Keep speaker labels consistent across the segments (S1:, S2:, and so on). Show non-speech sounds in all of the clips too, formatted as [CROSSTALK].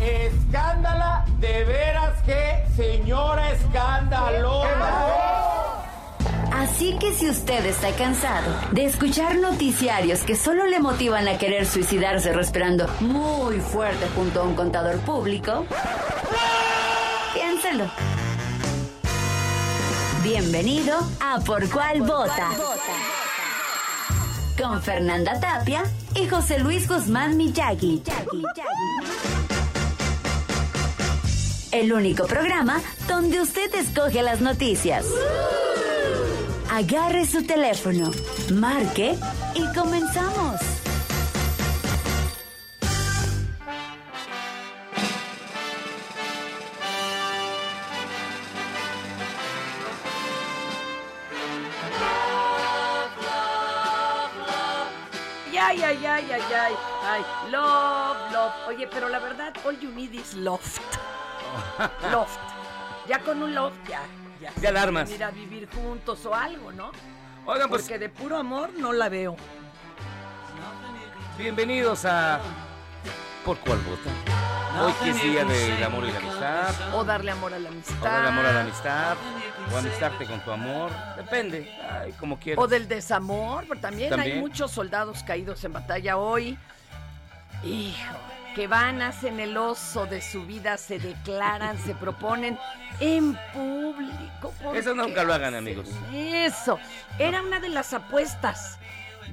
S1: Escándala, de veras que señora escandalosa.
S2: Así que si usted está cansado de escuchar noticiarios que solo le motivan a querer suicidarse respirando muy fuerte junto a un contador público, piénselo. Bienvenido a Por Cuál Vota. Con Fernanda Tapia y José Luis Guzmán Miyagi. El único programa donde usted escoge las noticias. Agarre su teléfono, marque y comenzamos.
S3: Ay, ay, ay, ay, ay, ay, love, love. Oye, pero la verdad, all you need is loft. [LAUGHS] Loft. Ya con un loft, ya, ya.
S4: Ya alarmas.
S3: Ir a vivir juntos o algo, ¿no?
S4: Oigan, pues
S3: Porque de puro amor no la veo.
S4: bienvenidos a Por Cuál Vota. Hoy que es día del amor y la amistad.
S3: O darle amor a la
S4: O
S3: amistad.
S4: del amor a la amistad. O amistarte con tu amor. Depende. Ay, como quieras.
S3: O del desamor, pero también, hay
S4: También.
S3: muchos soldados caídos en batalla hoy. Hijo, que van, hacen el oso de su vida, se declaran, se proponen en público. ¿Por
S4: Eso nunca lo hagan, amigos.
S3: Eso. Era una de las apuestas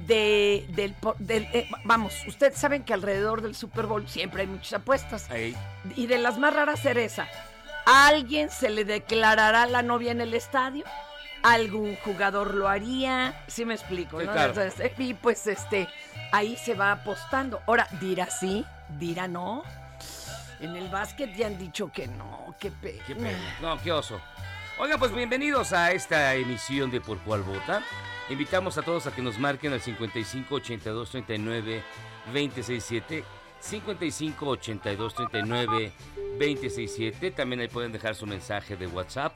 S3: de, del, eh, vamos, ustedes saben que alrededor del Super Bowl siempre hay muchas apuestas.
S4: Ahí.
S3: Y de las más raras era esa. ¿A alguien se le declarará la novia en el estadio? ¿Algún jugador lo haría? Sí me explico,
S4: Sí,
S3: ¿no?
S4: claro.
S3: Entonces, eh, y pues este, ahí se va apostando. Ahora, dirá sí, dirá no. En el básquet ya han dicho que no, qué pena.
S4: Qué pena. No, qué oso. Oigan, pues bienvenidos a esta emisión de Por Cuál Vota. Invitamos a todos a que nos marquen al 55 82 39 267. 55 82 39 267. También ahí pueden dejar su mensaje de WhatsApp.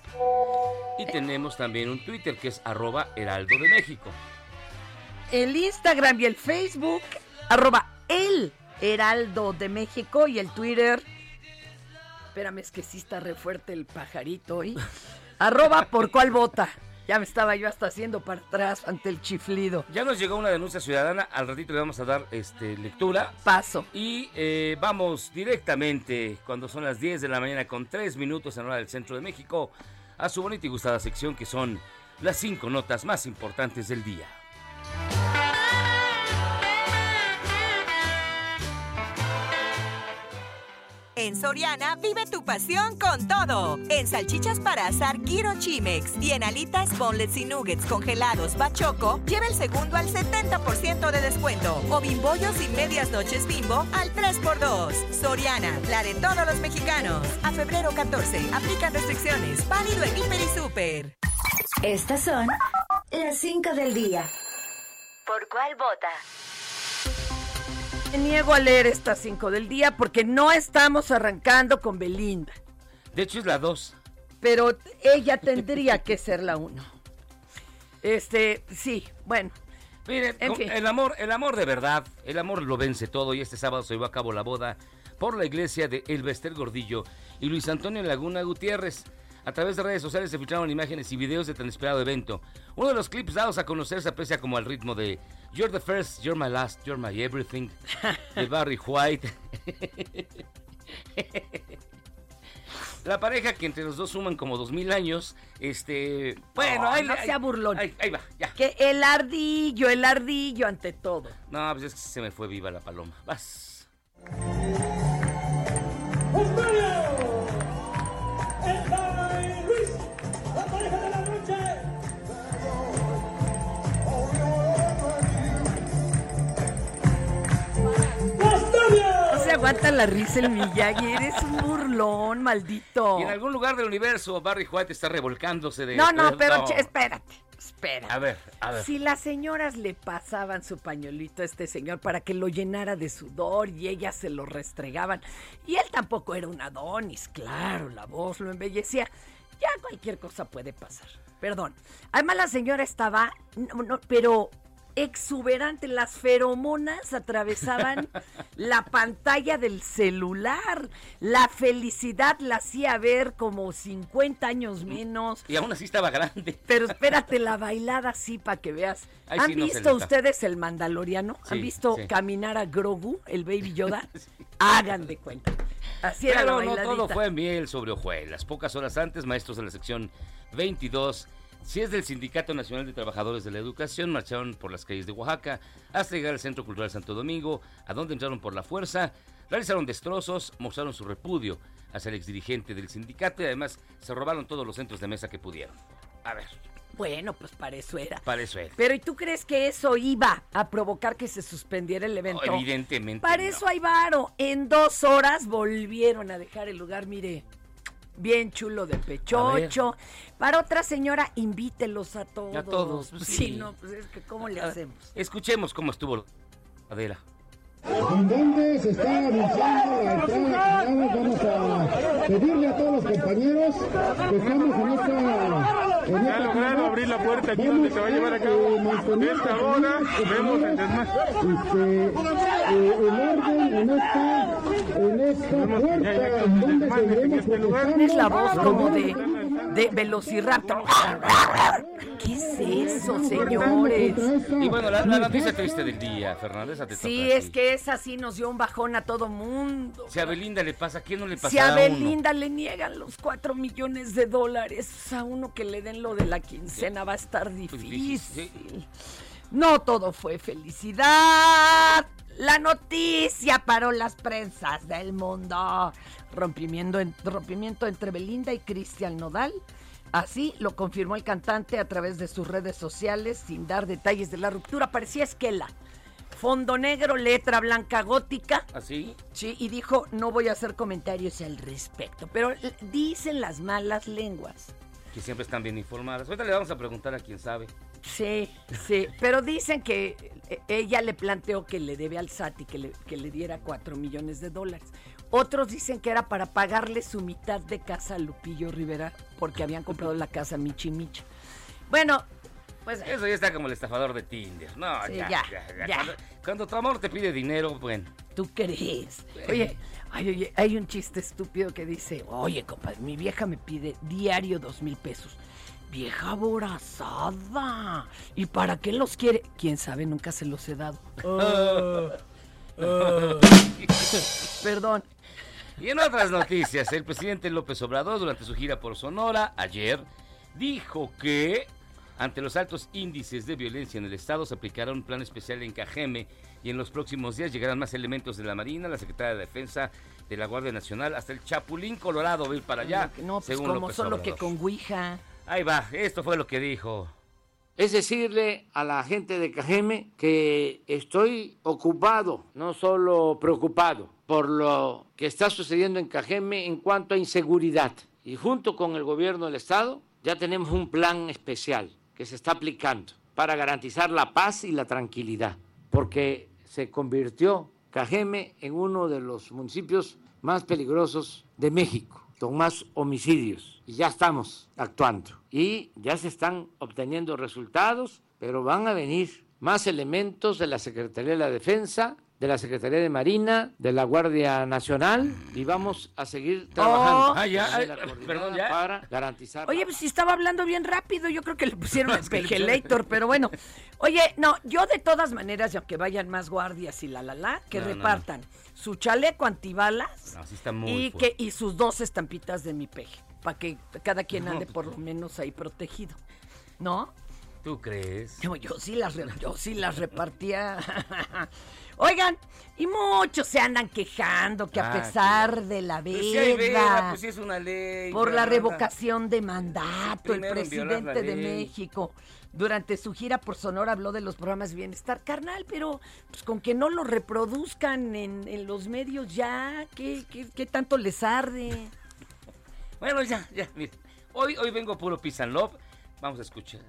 S4: Y tenemos también un Twitter que es arroba Heraldo de México.
S3: El Instagram y el Facebook, arroba Heraldo de México y el Twitter. Espérame, es que sí está re fuerte el pajarito hoy. [LAUGHS] arroba por cuál vota. Ya me estaba yo hasta haciendo para atrás ante el chiflido.
S4: Ya nos llegó una denuncia ciudadana. Al ratito le vamos a dar este, lectura.
S3: Paso.
S4: Y eh, vamos directamente, cuando son las 10 de la mañana con 3 minutos en hora del centro de México, a su bonita y gustada sección que son las 5 notas más importantes del día.
S5: En Soriana vive tu pasión con todo. En salchichas para asar Giro Chimex y en alitas, boneless y nuggets congelados Bachoco, lleva el segundo al 70% de descuento. O bimbollos y medias noches bimbo al 3x2. Soriana, la de todos los mexicanos. A febrero 14, aplican restricciones. Válido en Hiper y Super.
S2: Estas son las 5 del día. ¿Por cuál vota?
S3: Me niego a leer estas 5 del día porque no estamos arrancando con Belinda.
S4: De hecho, es la 2.
S3: Pero ella tendría que ser la 1. Este, sí, bueno. En fin.
S4: el amor, el amor de verdad, el amor lo vence todo y este sábado se llevó a cabo la boda por la iglesia de Elvester Gordillo y Luis Antonio Laguna Gutiérrez. A través de redes sociales se filtraron imágenes y videos de tan esperado evento. Uno de los clips dados a conocer se aprecia como al ritmo de You're the first, you're my last, you're my everything de [LAUGHS] Barry White. La pareja que entre los dos suman como dos mil años, este... Bueno,
S3: No,
S4: ahí,
S3: no
S4: ahí-
S3: sea burlón.
S4: Ahí, ahí va, ya.
S3: Que el ardillo, el ardillo ante todo.
S4: No, pues es que se me fue viva la paloma. Vas.
S3: Aguanta la risa el Miyagi. Eres un burlón, maldito.
S4: Y en algún lugar del universo, Barry White está revolcándose de...
S3: No, no, pero
S4: No.
S3: che, espérate, espérate.
S4: A ver, a ver.
S3: Si las señoras le pasaban su pañuelito a este señor para que lo llenara de sudor y ellas se lo restregaban, y él tampoco era un Adonis, claro, la voz lo embellecía, ya cualquier cosa puede pasar. Perdón. Además la señora estaba, no, no, pero exuberante, las feromonas atravesaban [LAUGHS] la pantalla del celular. La felicidad la hacía ver como 50 años menos.
S4: Y aún así estaba grande.
S3: Pero espérate, [LAUGHS] la bailada sí, para que veas.
S4: Ay,
S3: ¿Han
S4: sí, no se
S3: visto ustedes el Mandaloriano? ¿Han
S4: Sí,
S3: visto
S4: sí.
S3: caminar a Grogu, el Baby Yoda? [LAUGHS] Hagan de cuenta. Así era la
S4: Pero no todo fue miel sobre hojuelas. Pocas horas antes, maestros de la sección 22, si es del Sindicato Nacional de Trabajadores de la Educación, marcharon por las calles de Oaxaca hasta llegar al Centro Cultural Santo Domingo, a donde entraron por la fuerza, realizaron destrozos, mostraron su repudio hacia el exdirigente del sindicato y además se robaron todos los centros de mesa que pudieron. A ver,
S3: Bueno, pues para eso era.
S4: para eso era.
S3: Pero ¿y tú crees que eso iba a provocar que se suspendiera el evento?
S4: No, evidentemente
S3: Para
S4: no.
S3: eso hay varo. En dos horas volvieron a dejar el lugar, mire, bien chulo de pechocho. Para otra señora, invítelos a todos.
S4: A todos, pues,
S3: sí.
S4: sí.
S3: no, pues es que ¿cómo le
S4: A ver,
S3: hacemos?
S4: Escuchemos cómo estuvo la Adela.
S6: en donde se está anunciando la entrada. Vamos a pedirle a todos los compañeros que estamos en esta. En
S7: Ya lograron abrir la puerta aquí donde se va a llevar a cabo esta boda. Vemos el desmadre.
S6: Este, eh, el orden en esta, en esta puerta, en donde seguiremos protestando.
S3: Tienes la voz como de, de Velociraptor. ¿Qué es eso, señores?
S4: Y bueno, la, la noticia triste del día, Fernández, te
S3: Sí, es que esa sí nos dio un bajón a todo mundo.
S4: Si a Belinda le pasa, ¿a quién no le pasa
S3: Si a Belinda le niegan los cuatro millones de dólares, a uno que le den lo de la quincena va a estar difícil. No todo fue felicidad. La noticia paró las prensas del mundo. Rompimiento, en- rompimiento entre Belinda y Cristian Nodal. Así lo confirmó el cantante a través de sus redes sociales sin dar detalles de la ruptura. Parecía esquela. Fondo negro, letra blanca gótica.
S4: ¿Así?
S3: Sí, y dijo, no voy a hacer comentarios al respecto. Pero dicen las malas lenguas.
S4: Que siempre están bien informadas. Ahorita le vamos a preguntar a quién sabe.
S3: Sí, sí, pero dicen que eh, ella le planteó que le debe al SAT y que le, que le diera cuatro millones de dólares. Otros dicen que era para pagarle su mitad de casa a Lupillo Rivera porque habían comprado la casa Michi Micha. Bueno, pues
S4: Eso ya está como el estafador de Tinder. No,
S3: Sí,
S4: ya,
S3: ya,
S4: ya, ya.
S3: ya.
S4: Cuando, cuando tu amor te pide dinero, bueno.
S3: ¿Tú crees? Oye, ay, oye, hay un chiste estúpido que dice, oye, compadre, mi vieja me pide diario dos mil pesos. Vieja aborazada. ¿Y para qué los quiere? Quién sabe, nunca se los he dado. [LAUGHS] Perdón.
S4: Y en otras noticias, el presidente López Obrador, durante su gira por Sonora, ayer, dijo que ante los altos índices de violencia en el Estado se aplicará un plan especial en Cajeme y en los próximos días llegarán más elementos de la Marina, la Secretaría de Defensa, de la Guardia Nacional, hasta el Chapulín Colorado va a ir para allá.
S3: No, pues
S4: según
S3: como
S4: López
S3: solo que con Ouija.
S4: Ahí va, esto fue lo que dijo.
S8: Es decirle a la gente de Cajeme que estoy ocupado, no solo preocupado por lo que está sucediendo en Cajeme en cuanto a inseguridad. Y junto con el gobierno del Estado ya tenemos un plan especial que se está aplicando para garantizar la paz y la tranquilidad, porque se convirtió Cajeme en uno de los municipios más peligrosos de México, con más homicidios. Y ya estamos actuando. Y ya se están obteniendo resultados, pero van a venir más elementos de la Secretaría de la Defensa, de la Secretaría de Marina, de la Guardia Nacional y vamos a seguir trabajando
S4: Ah, ya,
S8: coordinada
S4: perdón, ya.
S8: para garantizar
S3: Oye, pues si estaba hablando bien rápido, yo creo que le pusieron el [LAUGHS] pejelator, pero bueno. Oye, no, yo de todas maneras, aunque vayan más guardias y la la la, que
S4: No, no, no.
S3: repartan su chaleco antibalas y
S4: fuerte.
S3: que y sus dos estampitas de mi peje, para que cada quien ande por lo menos ahí protegido. ¿No?
S4: ¿Tú crees?
S3: No, yo sí las, yo sí las repartía. [LAUGHS] Oigan, y muchos se andan quejando que a
S4: Ah,
S3: pesar de la
S4: Pues sí
S3: veda,
S4: veda, pues sí es una ley.
S3: por la revocación de mandato, el presidente de. México durante su gira por Sonora habló de los programas de bienestar carnal, pero pues con que no lo reproduzcan en, en los medios ya, ¿qué, qué, qué tanto les arde?
S4: Bueno, ya, ya, mire. Hoy, hoy vengo puro peace love. Vamos a escuchar.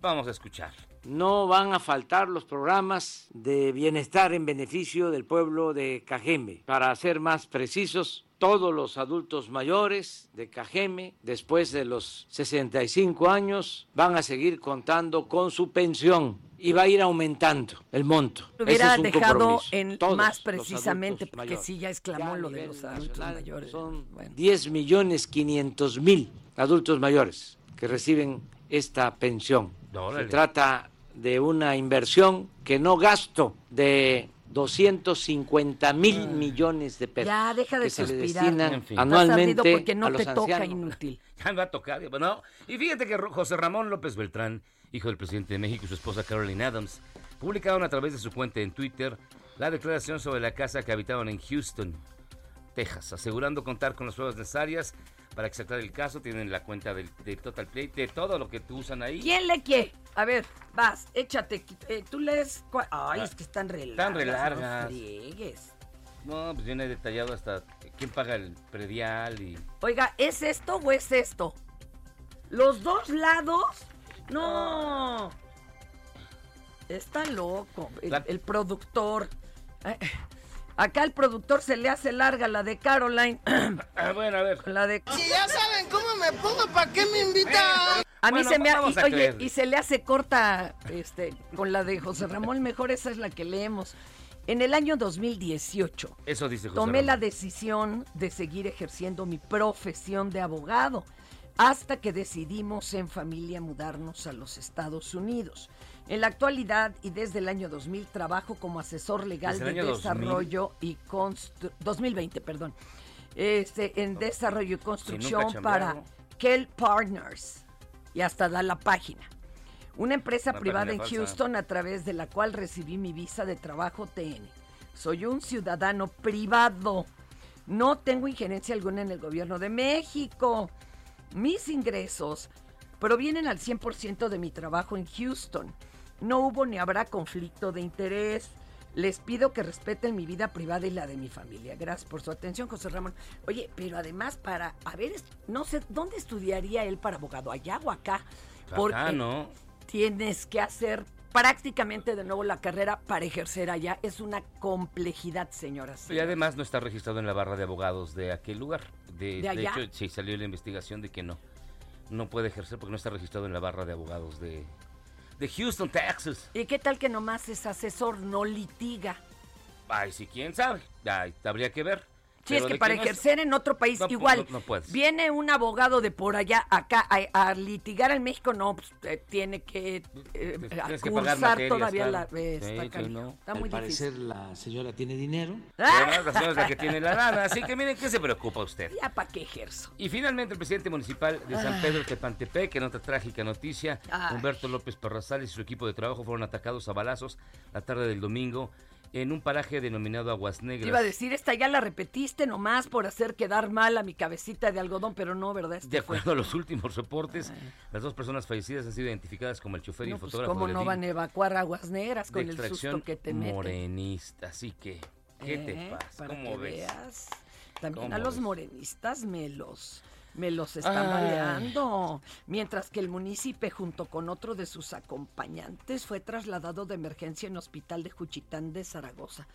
S4: Vamos a escuchar.
S8: No van a faltar los programas de bienestar en beneficio del pueblo de Cajeme. Para ser más precisos, todos los adultos mayores de Cajeme, después de los 65 años, van a seguir contando con su pensión y va a ir aumentando el monto.
S3: Lo
S8: Ese
S3: hubiera
S8: es un
S3: dejado
S8: compromiso.
S3: en
S8: Todos
S3: más precisamente, porque
S8: mayores.
S3: sí ya exclamó
S8: Ya
S3: lo de los adultos mayores.
S8: Son
S3: Bueno.
S8: 10 millones 500 mil adultos mayores que reciben esta pensión.
S4: Órale.
S8: Se trata de una inversión que no gasto de 250 mil millones de pesos.
S3: Ya, deja de
S8: que se le
S3: suspirar.
S8: destinan
S4: En fin.
S8: Anualmente
S3: porque no
S8: a los
S3: te toca
S8: ancianos.
S3: inútil. [LAUGHS]
S4: Ya me va a tocar. Bueno, y fíjate que José Ramón López Beltrán, hijo del presidente de México y su esposa Caroline Adams, publicaron a través de su cuenta en Twitter la declaración sobre la casa que habitaban en Houston, Texas, asegurando contar con las pruebas necesarias para aclare el caso. Tienen la cuenta del, de Total Play, de todo lo que tú usan ahí.
S3: ¿Quién le quiere? A ver, vas, échate. eh, tú lees. Ay, es que están re largas.
S4: Están re largas.
S3: No.
S4: No, pues viene detallado hasta quién paga el predial y...
S3: Oiga, ¿es esto o es esto? ¿Los dos lados? No. Está loco. El,
S4: La-
S3: el productor. Eh, Acá el productor se le hace larga la de Caroline. [CLEARS THROAT]
S4: Ah, bueno, a ver.
S3: La de.
S9: Si ya saben cómo me pongo, ¿para qué me invitan?
S3: A mí
S4: Bueno,
S3: se me ha, y, oye, y se le hace corta este con la de José Ramón, mejor esa es la que leemos. En el año 2018
S4: Eso dice José
S3: tomé la decisión de seguir ejerciendo mi profesión de abogado hasta que decidimos en familia mudarnos a los Estados Unidos. En la actualidad y desde el año 2000 trabajo como asesor legal
S4: ¿Desde el
S3: de
S4: año 2000?
S3: desarrollo y constru 2020, perdón. Este, en desarrollo y construcción para. Kell Partners y hasta da la página. Una empresa
S4: Una
S3: privada en
S4: falsa.
S3: Houston a través de la cual recibí mi visa de trabajo TN. Soy un ciudadano privado. No tengo injerencia alguna en el gobierno de México. Mis ingresos provienen al 100% de mi trabajo en Houston. No hubo ni habrá conflicto de interés. Les pido que respeten mi vida privada y la de mi familia. Gracias por su atención, José Ramón. Oye, pero además para, a ver, no sé, ¿dónde estudiaría él para abogado? ¿Allá o acá?
S4: Acá, ¿no?
S3: tienes que hacer prácticamente de nuevo la carrera para ejercer allá. Es una complejidad, señoras.
S4: Y además no está registrado en la barra de abogados de aquel lugar. De,
S3: ¿De allá?
S4: hecho, sí salió la investigación de que no. No puede ejercer porque no está registrado en la barra de abogados de, de Houston, Texas.
S3: ¿Y qué tal que nomás es asesor, no litiga?
S4: Ay, sí, quién sabe. Ay, habría que ver.
S3: Si es que para
S4: no es-
S3: ejercer en otro país
S4: No,
S3: igual,
S4: no- no puedes.
S3: viene un abogado de por allá acá a, a litigar en México, no, pues, eh, tiene que eh,
S4: que materias,
S3: todavía
S4: claro.
S3: la... eh,
S4: Sí,
S3: está
S4: sí,
S3: está muy
S8: Al
S3: difícil.
S8: parecer la señora tiene dinero. [LAUGHS]
S4: La señora es la que tiene la lana. Así que miren, ¿qué se preocupa usted?
S3: Ya para qué ejerzo.
S4: Y finalmente el presidente municipal de San. Pedro Tepantepec, en otra trágica noticia,
S3: Ay.
S4: Humberto López Parrazal y su equipo de trabajo fueron atacados a balazos la tarde del domingo en un paraje denominado Aguas
S3: Te
S4: Negras.
S3: iba a decir, esta ya la repetiste nomás por hacer quedar mal a mi cabecita de algodón, pero no, ¿verdad? Este
S4: De
S3: fue.
S4: acuerdo a los últimos reportes, las dos personas fallecidas han sido identificadas como el chofer y el
S3: pues,
S4: fotógrafo
S3: ¿Cómo no van a evacuar aguas negras con el susto que te meten?
S4: morenista. Así que, ¿qué te
S3: ¿Eh?
S4: pasa?
S3: Para
S4: ¿Cómo
S3: que
S4: ves?
S3: veas. También
S4: ¿Cómo
S3: a los
S4: ves?
S3: morenistas me los, me los están
S4: Ay.
S3: baleando. Mientras que el municipio, junto con otro de sus acompañantes, fue trasladado de emergencia en hospital de Juchitán de Zaragoza.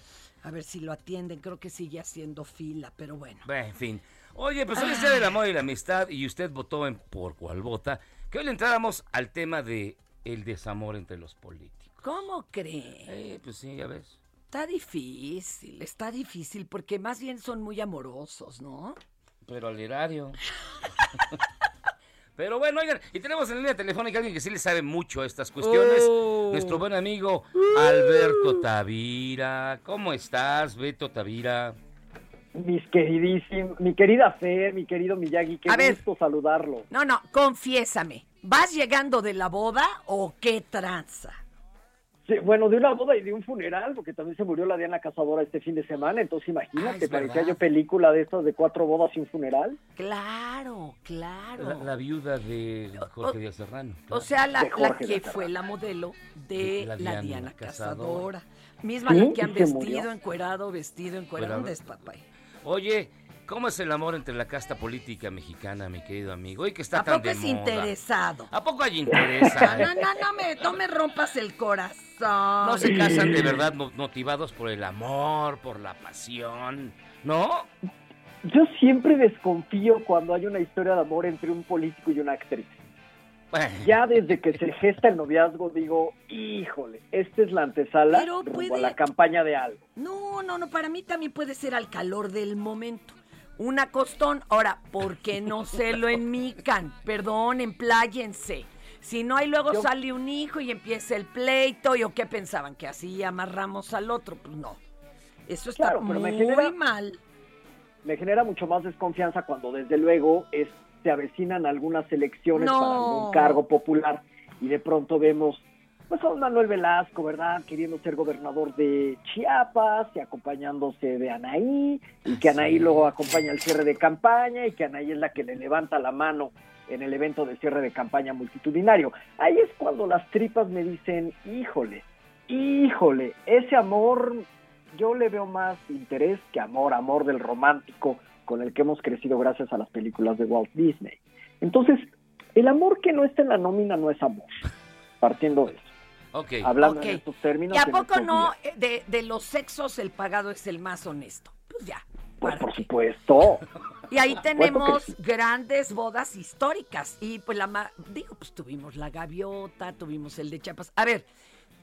S3: A ver si lo atienden, creo que sigue haciendo fila, pero bueno.
S4: Bueno, en fin. Oye, pues hoy es día del amor y la amistad y usted votó en por cuál vota. Que hoy le entráramos al tema de el desamor entre los políticos.
S3: ¿Cómo cree?
S4: Eh, pues sí, ya ves.
S3: Está difícil, está difícil, porque más bien son muy amorosos, ¿no?
S4: Pero al erario. [LAUGHS] Pero bueno, oigan, y tenemos en línea telefónica a alguien que sí le sabe mucho a estas cuestiones.
S3: Oh.
S4: Nuestro buen amigo Alberto Tavira. ¿Cómo estás, Beto Tavira?
S10: Mis queridísimos, mi querida Fer, mi querido Miyagi, qué
S3: A ver.
S10: gusto saludarlo.
S3: No, no, confiésame. ¿Vas llegando de la boda o qué tranza?
S10: Sí, bueno, de una boda y de un funeral, porque también se murió la Diana Cazadora este fin de semana, entonces imagínate,
S3: es
S10: parecía yo película de estas de cuatro bodas y un funeral.
S3: Claro, claro.
S4: La, la viuda de Jorge Díaz Serrano.
S3: O sea, la, la que fue la modelo de
S4: La
S3: la,
S4: Diana
S3: Diana,
S4: Cazadora.
S3: Cazadora. Misma
S10: Sí,
S3: la que han vestido, encuerado, vestido, encuerado.
S4: Pero-
S3: Un despapay.
S4: Oye, ¿cómo es el amor entre la casta política mexicana, mi querido amigo? Hoy que está
S3: ¿A
S4: tan
S3: poco
S4: de
S3: es
S4: moda.
S3: interesado?
S4: ¿A poco hay interés?
S3: No, no, no, no me, no me rompas el corazón.
S4: No se casan de verdad mo- motivados por el amor, por la pasión, ¿no?
S10: Yo siempre desconfío cuando hay una historia de amor entre un político y una actriz.
S4: Bueno,
S10: Ya desde que se gesta el noviazgo digo, híjole, esta es la antesala
S3: Pero puede-
S10: a la campaña de algo.
S3: No, no, no, para mí también puede ser al calor del momento. Una costón, ahora, ¿por qué no [LAUGHS] se lo enmican? Perdón, empláyense. Si no, ahí luego
S10: Yo-
S3: sale un hijo y empieza el pleito, ¿y o qué pensaban? ¿Que así amarramos al otro? Pues no. Eso está
S10: Claro, pero me
S3: muy
S10: genera-
S3: mal.
S10: me genera mucho más desconfianza cuando desde luego es, se avecinan algunas elecciones
S3: No.
S10: para algún cargo popular y de pronto vemos pues a un Manuel Velasco, ¿verdad? Queriendo ser gobernador de Chiapas y acompañándose de Anaí y que Anaí
S4: Sí.
S10: luego acompaña el cierre de campaña y que Anaí es la que le levanta la mano en el evento de cierre de campaña multitudinario. Ahí es cuando las tripas me dicen, híjole, híjole, ese amor yo le veo más interés que amor, amor del romántico con el que hemos crecido gracias a las películas de Walt Disney. Entonces, el amor que no está en la nómina no es amor, partiendo de eso.
S4: Ok.
S10: Hablando
S3: Ok.
S10: en estos términos.
S3: ¿Y a poco no eh, de, de los sexos el pagado es el más honesto? Pues ya.
S10: Pues
S3: ¿para
S10: por
S3: qué?
S10: supuesto.
S3: Y ahí tenemos
S10: sí.
S3: grandes bodas históricas. Y pues la ma- digo, pues tuvimos la gaviota, tuvimos el de Chiapas. A ver,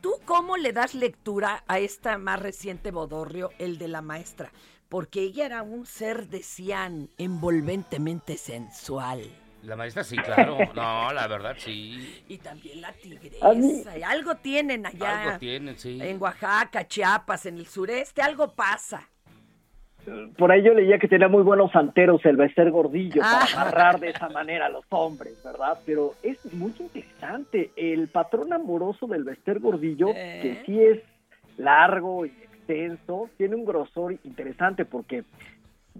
S3: ¿tú cómo le das lectura a esta más reciente bodorrio, el de la maestra? Porque ella era un ser, decían, envolventemente sensual.
S4: La maestra sí, claro. No, la verdad sí. [LAUGHS]
S3: Y también la
S10: mí-
S3: tigresa. Algo tienen allá.
S4: Algo tienen, sí.
S3: En Oaxaca, Chiapas, en el sureste, algo pasa.
S10: Por ahí yo leía que tenía muy buenos santeros el Bester Gordillo
S3: Ah.
S10: para amarrar de esa manera a los hombres, ¿verdad? Pero es muy interesante. El patrón amoroso del Bester Gordillo,
S3: ¿Eh?
S10: que sí es largo y extenso, tiene un grosor interesante porque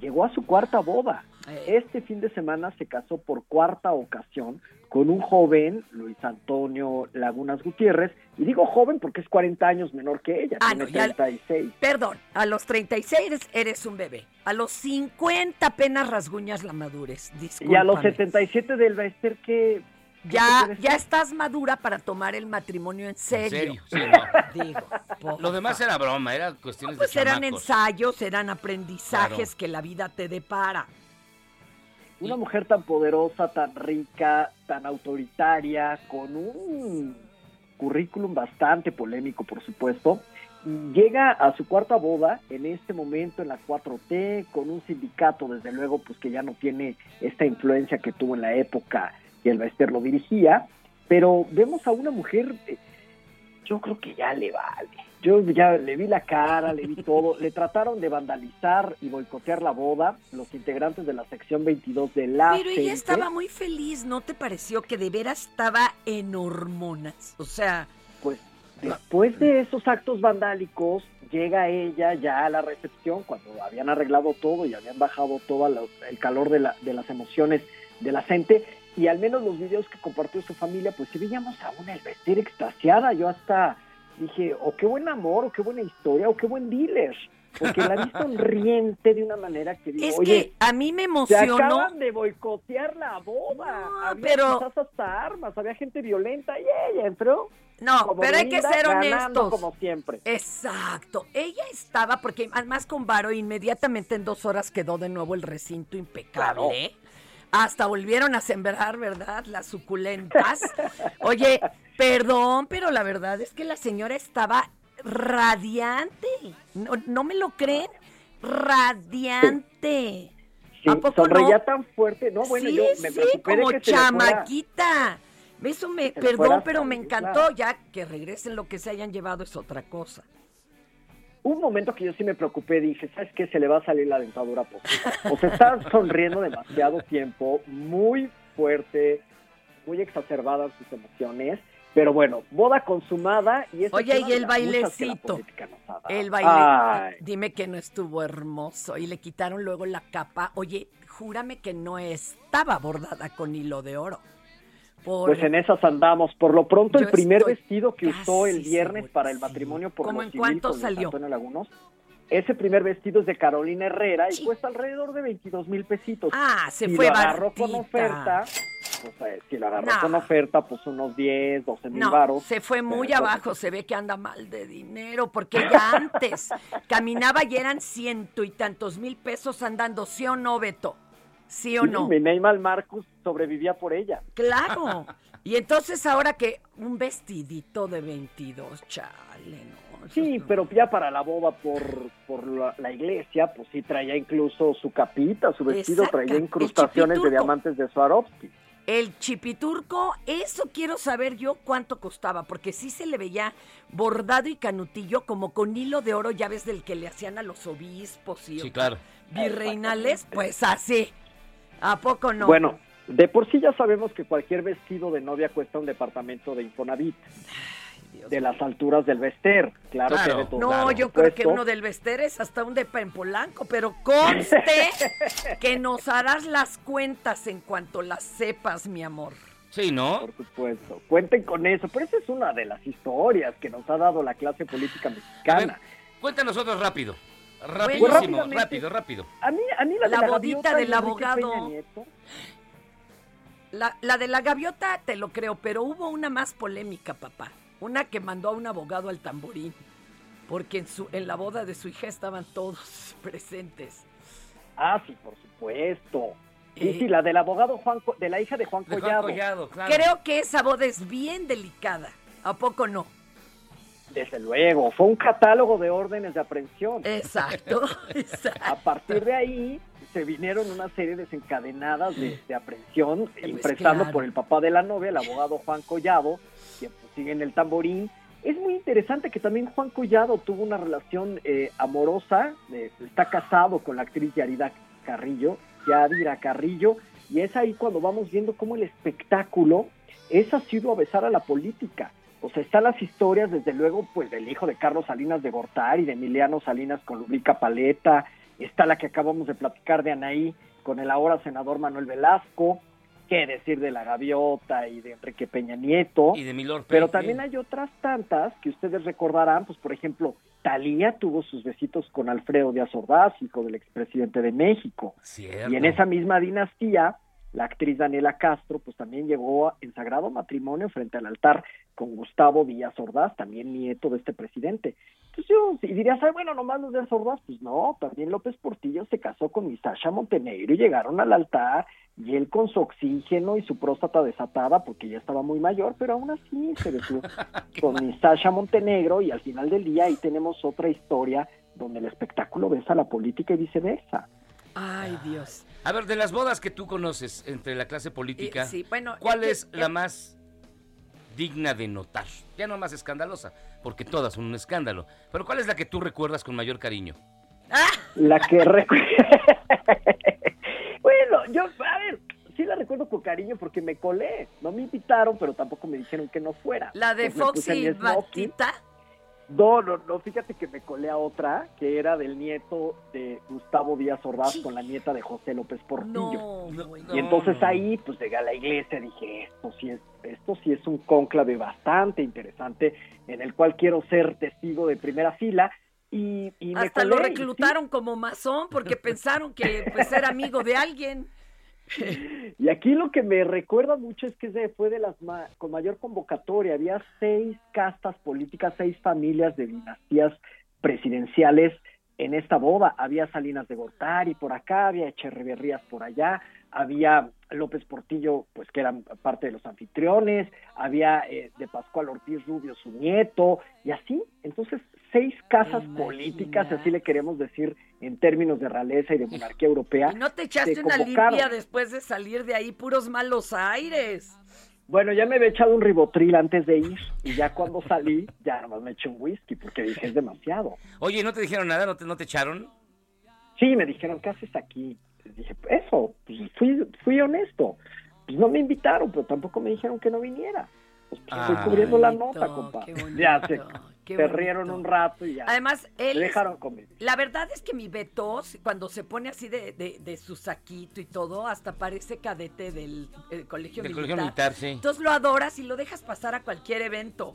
S10: llegó a su cuarta boda.
S3: Eh.
S10: Este fin de semana se casó por cuarta ocasión con un joven, Luis Antonio Lagunas Gutiérrez, y digo joven porque es 40 años menor que ella,
S3: Ah,
S10: tiene
S3: no, ya-
S10: 36.
S3: Perdón, a los 36 eres, un bebé. A los 50 apenas rasguñas la madurez.
S10: Y a los
S3: Discúlpame.
S10: 77 del Bester que
S3: Ya, ya estás madura para tomar el matrimonio en serio.
S4: En serio, sí, no. [LAUGHS]
S3: Digo,
S4: Lo demás era broma, era cuestiones
S3: Pues
S4: de
S3: eran
S4: chamacos.
S3: ensayos, eran aprendizajes
S4: Claro.
S3: que la vida te depara.
S10: una mujer tan poderosa, tan rica, tan autoritaria, con un currículum bastante polémico, por supuesto, llega a su cuarta boda en este momento en la 4T, con un sindicato, desde luego, pues que ya no tiene esta influencia que tuvo en la época que el Bester lo dirigía, pero vemos a una mujer, eh, yo creo que ya le vale. Yo ya le vi la cara, le vi [LAUGHS] todo. Le trataron de vandalizar y boicotear la boda los integrantes de la sección 22 de la
S3: Pero ella estaba muy feliz, ¿no te pareció que de veras estaba en hormonas? O sea,
S10: Pues después de esos actos vandálicos, llega ella ya a la recepción, cuando habían arreglado todo y habían bajado todo el calor de, la- de las emociones de la gente, y al menos los videos que compartió su familia, pues sí veíamos a una el vestir extasiada. Yo hasta dije, o qué buen amor, o qué buena historia, o qué buen dealer. Porque la vi [LAUGHS] sonriente de una manera que digo,
S3: es
S10: oye,
S3: que a mí me
S10: se
S3: emocionó.
S10: acaban de boicotear la boda.
S3: No,
S10: había
S3: pero-
S10: hasta armas, había gente violenta y ella entró.
S3: No,
S10: como
S3: pero hay que ser honestos.
S10: como siempre.
S3: Exacto. Ella estaba, porque además con Varo inmediatamente en dos horas quedó de nuevo el recinto impecable. Hasta volvieron a sembrar, ¿verdad? Las suculentas. Oye, perdón, pero la verdad es que la señora estaba radiante. No, no me lo creen. Radiante.
S10: Sí,
S3: ¿A poco
S10: sonreía
S3: no?
S10: tan fuerte. No, bueno,
S3: sí,
S10: yo me
S3: sí,
S10: preocupé de
S3: como
S10: que
S3: chamaquita. Eso me, perdón, pero me encantó. Ya que regresen lo que se hayan llevado es otra cosa.
S10: Un momento que yo sí me preocupé, dije, ¿sabes qué? Se le va a salir la dentadura postiza. O sea, está sonriendo demasiado tiempo, muy fuerte, muy exacerbadas sus emociones. Pero bueno, boda consumada y
S3: Oye, y el bailecito. El baile.
S10: Ay.
S3: Dime que no estuvo hermoso. Y le quitaron luego la capa. Oye, júrame que no estaba bordada con hilo de oro. Por-
S10: Pues en esas andamos. Por lo pronto,
S3: Yo
S10: el primer vestido que usó el viernes para el matrimonio por
S3: ¿Cómo
S10: lo
S3: en
S10: civil
S3: cuánto
S10: con
S3: salió?
S10: Antonio Lagunos, ese primer vestido es de Carolina Herrera y cuesta alrededor de 22 mil pesitos.
S3: Ah, se
S10: si
S3: fue
S10: lo agarró con oferta, pues, eh, si lo agarró
S3: No.
S10: con oferta, pues unos 10, 12 mil
S3: No,
S10: varos.
S3: se fue muy
S10: Pero,
S3: abajo, se ve que anda mal de dinero, porque ya antes caminaba y eran ciento y tantos mil pesos andando, ¿sí o no, Beto? ¿Sí o no?
S10: Mi Neymar Marcus sobrevivía por ella.
S3: Claro. [LAUGHS] Y entonces ahora que un vestidito de 22, chale, ¿no?
S10: Sí, pero ya para la boda por, por la, la iglesia, pues sí traía incluso su capita, su vestido
S3: Exacto,
S10: traía incrustaciones de diamantes de Swarovski.
S3: El chipiturco, eso quiero saber yo cuánto costaba, porque sí se le veía bordado y canutillo como con hilo de oro, ya ves del que le hacían a los obispos y
S4: Sí, claro.
S3: virreinales, pues así. ¿A poco no?
S10: Bueno, de por sí ya sabemos que cualquier vestido de novia cuesta un departamento de Infonavit. de las alturas del Vester, claro, que de todo.
S3: No, yo creo que uno del Vester es hasta un depa en Polanco, pero conste [LAUGHS] que nos harás las cuentas en cuanto las sepas, mi amor.
S4: Sí, ¿no?
S10: Por supuesto. Cuenten con eso, pero esa es una de las historias que nos ha dado la clase política
S4: A ver,
S10: mexicana.
S4: cuéntanos otros rápido.
S10: Pues
S4: Rapidísimo,
S10: rápidamente.
S4: rápido, rápido.
S10: A mí, a mí la,
S3: La
S10: de la
S3: bodita del abogado. La, la de la gaviota te lo creo, pero hubo una más polémica, papá. Una que mandó a un abogado al tamborín, porque en, su, en la boda de su hija estaban todos [LAUGHS] presentes.
S10: Ah, sí, por supuesto. Sí,
S3: Eh,
S10: sí, la del abogado Juan, de la hija de Juan
S4: De Juan
S10: Collado.
S4: Collado, claro.
S3: Creo que esa boda es bien delicada. ¿A poco no?
S10: Desde luego, fue un catálogo de órdenes de aprehensión.
S3: Exacto, [LAUGHS] exacto.
S10: A partir de ahí se vinieron una serie desencadenadas de, de aprehensión, empezando
S3: Pues claro.
S10: por el papá de la novia, el abogado Juan Collado, quien pues, sigue en el tamborín. Es muy interesante que también Juan Collado tuvo una relación eh, amorosa, eh, está casado con la actriz Yarida Carrillo, Yadira Carrillo, y es ahí cuando vamos viendo cómo el espectáculo es asiduo a besar a la política. O sea, están las historias, desde luego, pues del hijo de Carlos Salinas de Gortari, de Emiliano Salinas con Lubrica Paleta, está la que acabamos de platicar de Anaí con el ahora senador Manuel Velasco, qué decir de la gaviota y de Enrique Peña Nieto.
S4: Y de Milor
S10: Pero también hay otras tantas que ustedes recordarán, pues por ejemplo, Talía tuvo sus besitos con Alfredo Díaz Ordaz, hijo del expresidente de México.
S4: Cierto.
S10: Y en esa misma dinastía, la actriz Daniela Castro, pues también llegó en sagrado matrimonio frente al altar con Gustavo Díaz Ordaz, también nieto de este presidente. Entonces yo, y dirías, ay, bueno, nomás los Díaz Ordaz, pues no, también López Portillo se casó con Misasha Montenegro y llegaron al altar, y él con su oxígeno y su próstata desatada, porque ya estaba muy mayor, pero aún así se besó [LAUGHS] con Misasha Montenegro, y al final del día ahí tenemos otra historia donde el espectáculo besa a la política y viceversa.
S3: Ay, Dios.
S4: A ver, de las bodas que tú conoces entre la clase política,
S3: Y- sí, bueno,
S4: ¿cuál
S3: es
S4: la más digna de notar? Ya no más escandalosa, porque todas son un escándalo. Pero ¿cuál es la que tú recuerdas con mayor cariño? [LAUGHS]
S10: La que recuerdo. [LAUGHS] bueno, yo, a ver, sí la recuerdo con cariño porque me colé. No me invitaron, pero tampoco me dijeron que no fuera.
S3: La de
S10: puse
S3: Foxy. Batita.
S10: No, no, no, fíjate que me colé a otra que era del nieto de Gustavo Díaz Ordaz con la nieta de José López Portillo. Y entonces ahí, pues llegué a la iglesia, dije, esto sí es, esto sí es un cónclave bastante interesante, en el cual quiero ser testigo de primera fila. Y, y me
S3: Hasta lo
S10: y
S3: reclutaron como masón porque pensaron que pues era amigo de alguien. [LAUGHS]
S10: Y aquí lo que me recuerda mucho es que ese fue de las ma- con mayor convocatoria. Había seis castas políticas, seis familias de dinastías presidenciales en esta boda. Había Salinas de Gortari por acá, había Echeverrías por allá, había López Portillo, pues que eran parte de los anfitriones, había eh, de Pascual Ortiz Rubio su nieto, y así. Entonces, seis casas políticas, así le queremos decir en términos de realeza y de monarquía europea. [LAUGHS]
S3: ¿Y no te echaste una limpia después de salir de ahí puros malos aires?
S10: Bueno, ya me había echado un ribotril antes de ir, y ya cuando salí, ya nomás me eché un whisky, porque dije, es demasiado.
S4: Oye, ¿no te dijeron nada? ¿No te, no te echaron?
S10: Sí, me dijeron, ¿qué haces aquí? Les dije, eso, pues fui, fui honesto. Pues no me invitaron, pero tampoco me dijeron que no viniera. Pues, pues, estoy cubriendo la nota, compa. Ya se,
S3: qué
S10: se
S3: bonito.
S10: rieron un rato y ya.
S3: Además, él...
S10: Dejaron comer.
S3: La verdad es que mi Beto, cuando se pone así de, de- de su saquito y todo, hasta parece cadete del eh, colegio
S4: Del
S3: militar.
S4: colegio militar, sí.
S3: Entonces lo adoras y lo dejas pasar a cualquier evento.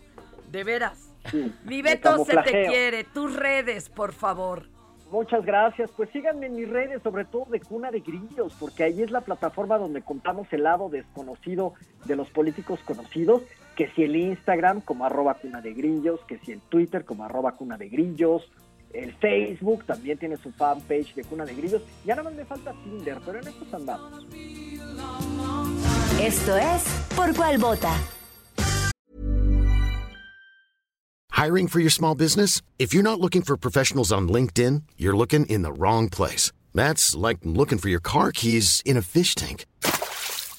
S3: De veras. Mi Beto se te quiere. Tus redes, por favor.
S10: Muchas gracias. Pues síganme en mis redes, sobre todo de Cuna de Grillos, porque ahí es la plataforma donde contamos el lado desconocido de los políticos conocidos, que si el Instagram como arroba Cuna de Grillos, que si el Twitter como arroba Cuna de Grillos, el Facebook también tiene su fanpage de Cuna de Grillos. Ya nada más me falta Tinder, pero en eso andamos.
S2: Esto es Por Cuál Vota.
S11: Hiring for your small business? If you're not looking for professionals on LinkedIn, you're looking in the wrong place. That's like looking for your car keys in a fish tank.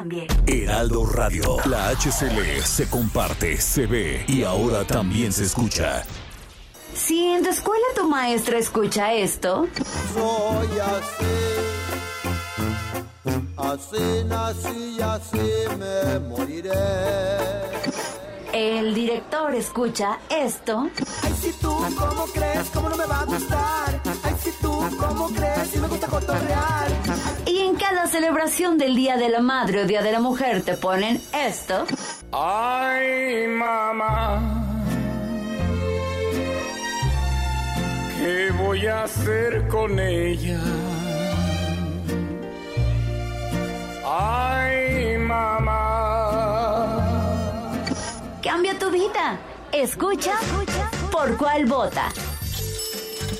S2: Cambie.
S12: Heraldo Radio. La HCL se comparte, se ve y ahora también se escucha.
S2: Si en tu escuela tu maestra escucha esto,
S13: Soy así, así nací y así me moriré.
S2: el director escucha esto,
S9: Ay, si tú, ¿cómo crees? ¿Cómo no me va a gustar? ¿Cómo crees? Si me gusta cotorrear.
S2: y en cada celebración del Día de la Madre o Día de la Mujer te ponen esto,
S14: Ay, mamá, ¿qué voy a hacer con ella? Ay, mamá.
S2: cambia tu vida. Escucha por cuál vota.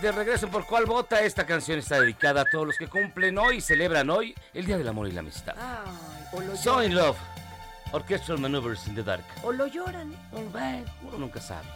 S4: De regreso por cuál vota, esta canción está dedicada a todos los que cumplen hoy y celebran hoy el Día del Amor y la Amistad.
S3: Ay,
S4: So in. Love, Orchestral Maneuvers in the Dark.
S3: O lo lloran.
S4: Uno nunca sabe.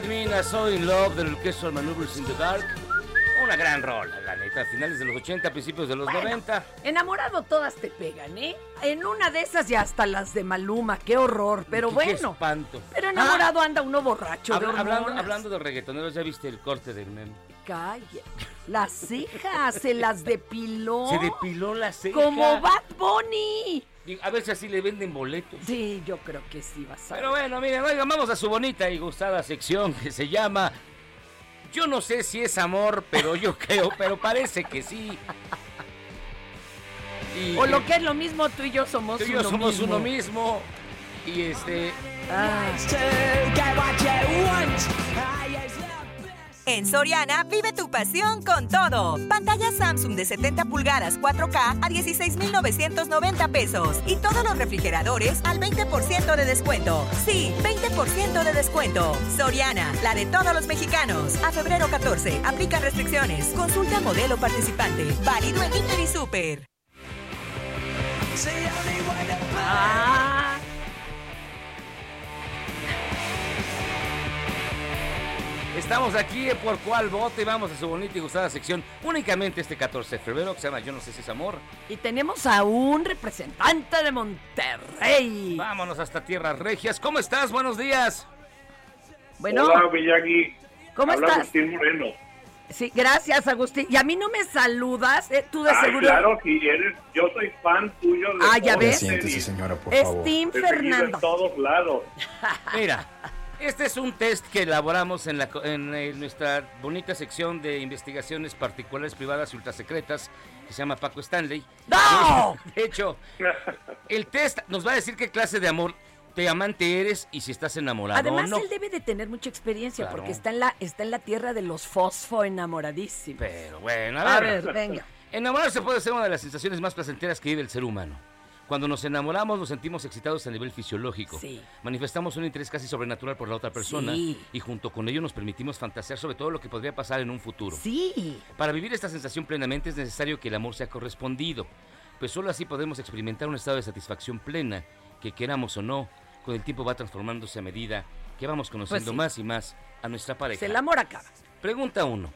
S4: Termina Soy in Love del Orchestral Maneuvers in the Dark. Una gran rola, la neta. Finales de los 80, principios de los
S3: Bueno,
S4: 90.
S3: Enamorado todas te pegan, ¿eh? En una de esas y hasta las de Maluma, qué horror. Pero
S4: Qué-
S3: bueno.
S4: Qué espanto.
S3: Pero enamorado anda uno borracho de
S4: Habla- hablando, de reggaetoneros, ¿ya viste el corte del meme?
S3: Calla. Las cejas se las depiló.
S4: Se depiló la ceja.
S3: Como Bad Bunny.
S4: A ver si así le venden boletos.
S3: Sí, yo creo que sí vas a
S4: Pero bueno, miren, oigan, vamos a su bonita y gustada sección que se llama Yo no sé si es amor, pero yo [LAUGHS] creo, pero parece que sí. Y
S3: O lo que es lo mismo, tú y yo somos
S4: tú y yo
S3: uno
S4: somos
S3: mismo.
S4: uno mismo. Y este.
S5: En Soriana, vive tu pasión con todo. Pantalla Samsung de 70 pulgadas 4K a 16,990 pesos. Y todos los refrigeradores al 20% de descuento. Sí, 20% de descuento. Soriana, la de todos los mexicanos. A febrero 14, aplica restricciones. Consulta modelo participante. Válido en Inter y Super.
S4: Estamos aquí en por cuál vote. Vamos a su bonita y gustada sección únicamente este 14 de febrero que se llama Yo no sé si es amor.
S3: Y tenemos a un representante de Monterrey.
S4: Vámonos hasta Tierras Regias. ¿Cómo estás? Buenos días.
S3: Bueno,
S7: Hola, Villagui.
S3: ¿Cómo
S7: Habla
S3: estás?
S7: Agustín Moreno.
S3: sí, gracias, Agustín. Y a mí no me saludas, ¿eh? tú de
S7: Ah,
S3: seguro.
S7: claro, si eres, yo soy fan tuyo de
S3: Ah, ya ves. Siéntese,
S15: señora, por
S3: Es
S15: favor.
S7: Seguido
S3: Fernando.
S7: en todos lados. [LAUGHS]
S4: Mira, este es un test que elaboramos en, la, co- en, eh, nuestra bonita sección de investigaciones particulares, privadas y ultrasecretas que se llama Paco Stanley.
S3: ¡No! [LAUGHS]
S4: De hecho, el test nos va a decir qué clase de amor te amante eres y si estás enamorado
S3: Además,
S4: no.
S3: él debe de tener mucha experiencia
S4: Claro.
S3: porque está en, la, está en la tierra de los fosfo enamoradísimos.
S4: Pero bueno, a
S3: A
S4: ver.
S3: ver, venga.
S4: Enamorarse puede ser una de las sensaciones más placenteras que vive el ser humano. Cuando nos enamoramos nos sentimos excitados a nivel fisiológico.
S3: Sí.
S4: Manifestamos un interés casi sobrenatural por la otra persona
S3: Sí.
S4: y junto con ello nos permitimos fantasear sobre todo lo que podría pasar en un futuro.
S3: Sí.
S4: Para vivir esta sensación plenamente es necesario que el amor sea correspondido, pues solo así podemos experimentar un estado de satisfacción plena que queramos o no, con el tiempo va transformándose a medida que vamos conociendo
S3: Pues sí.
S4: más y más a nuestra pareja.
S3: Se el amor acaba.
S4: Pregunta 1.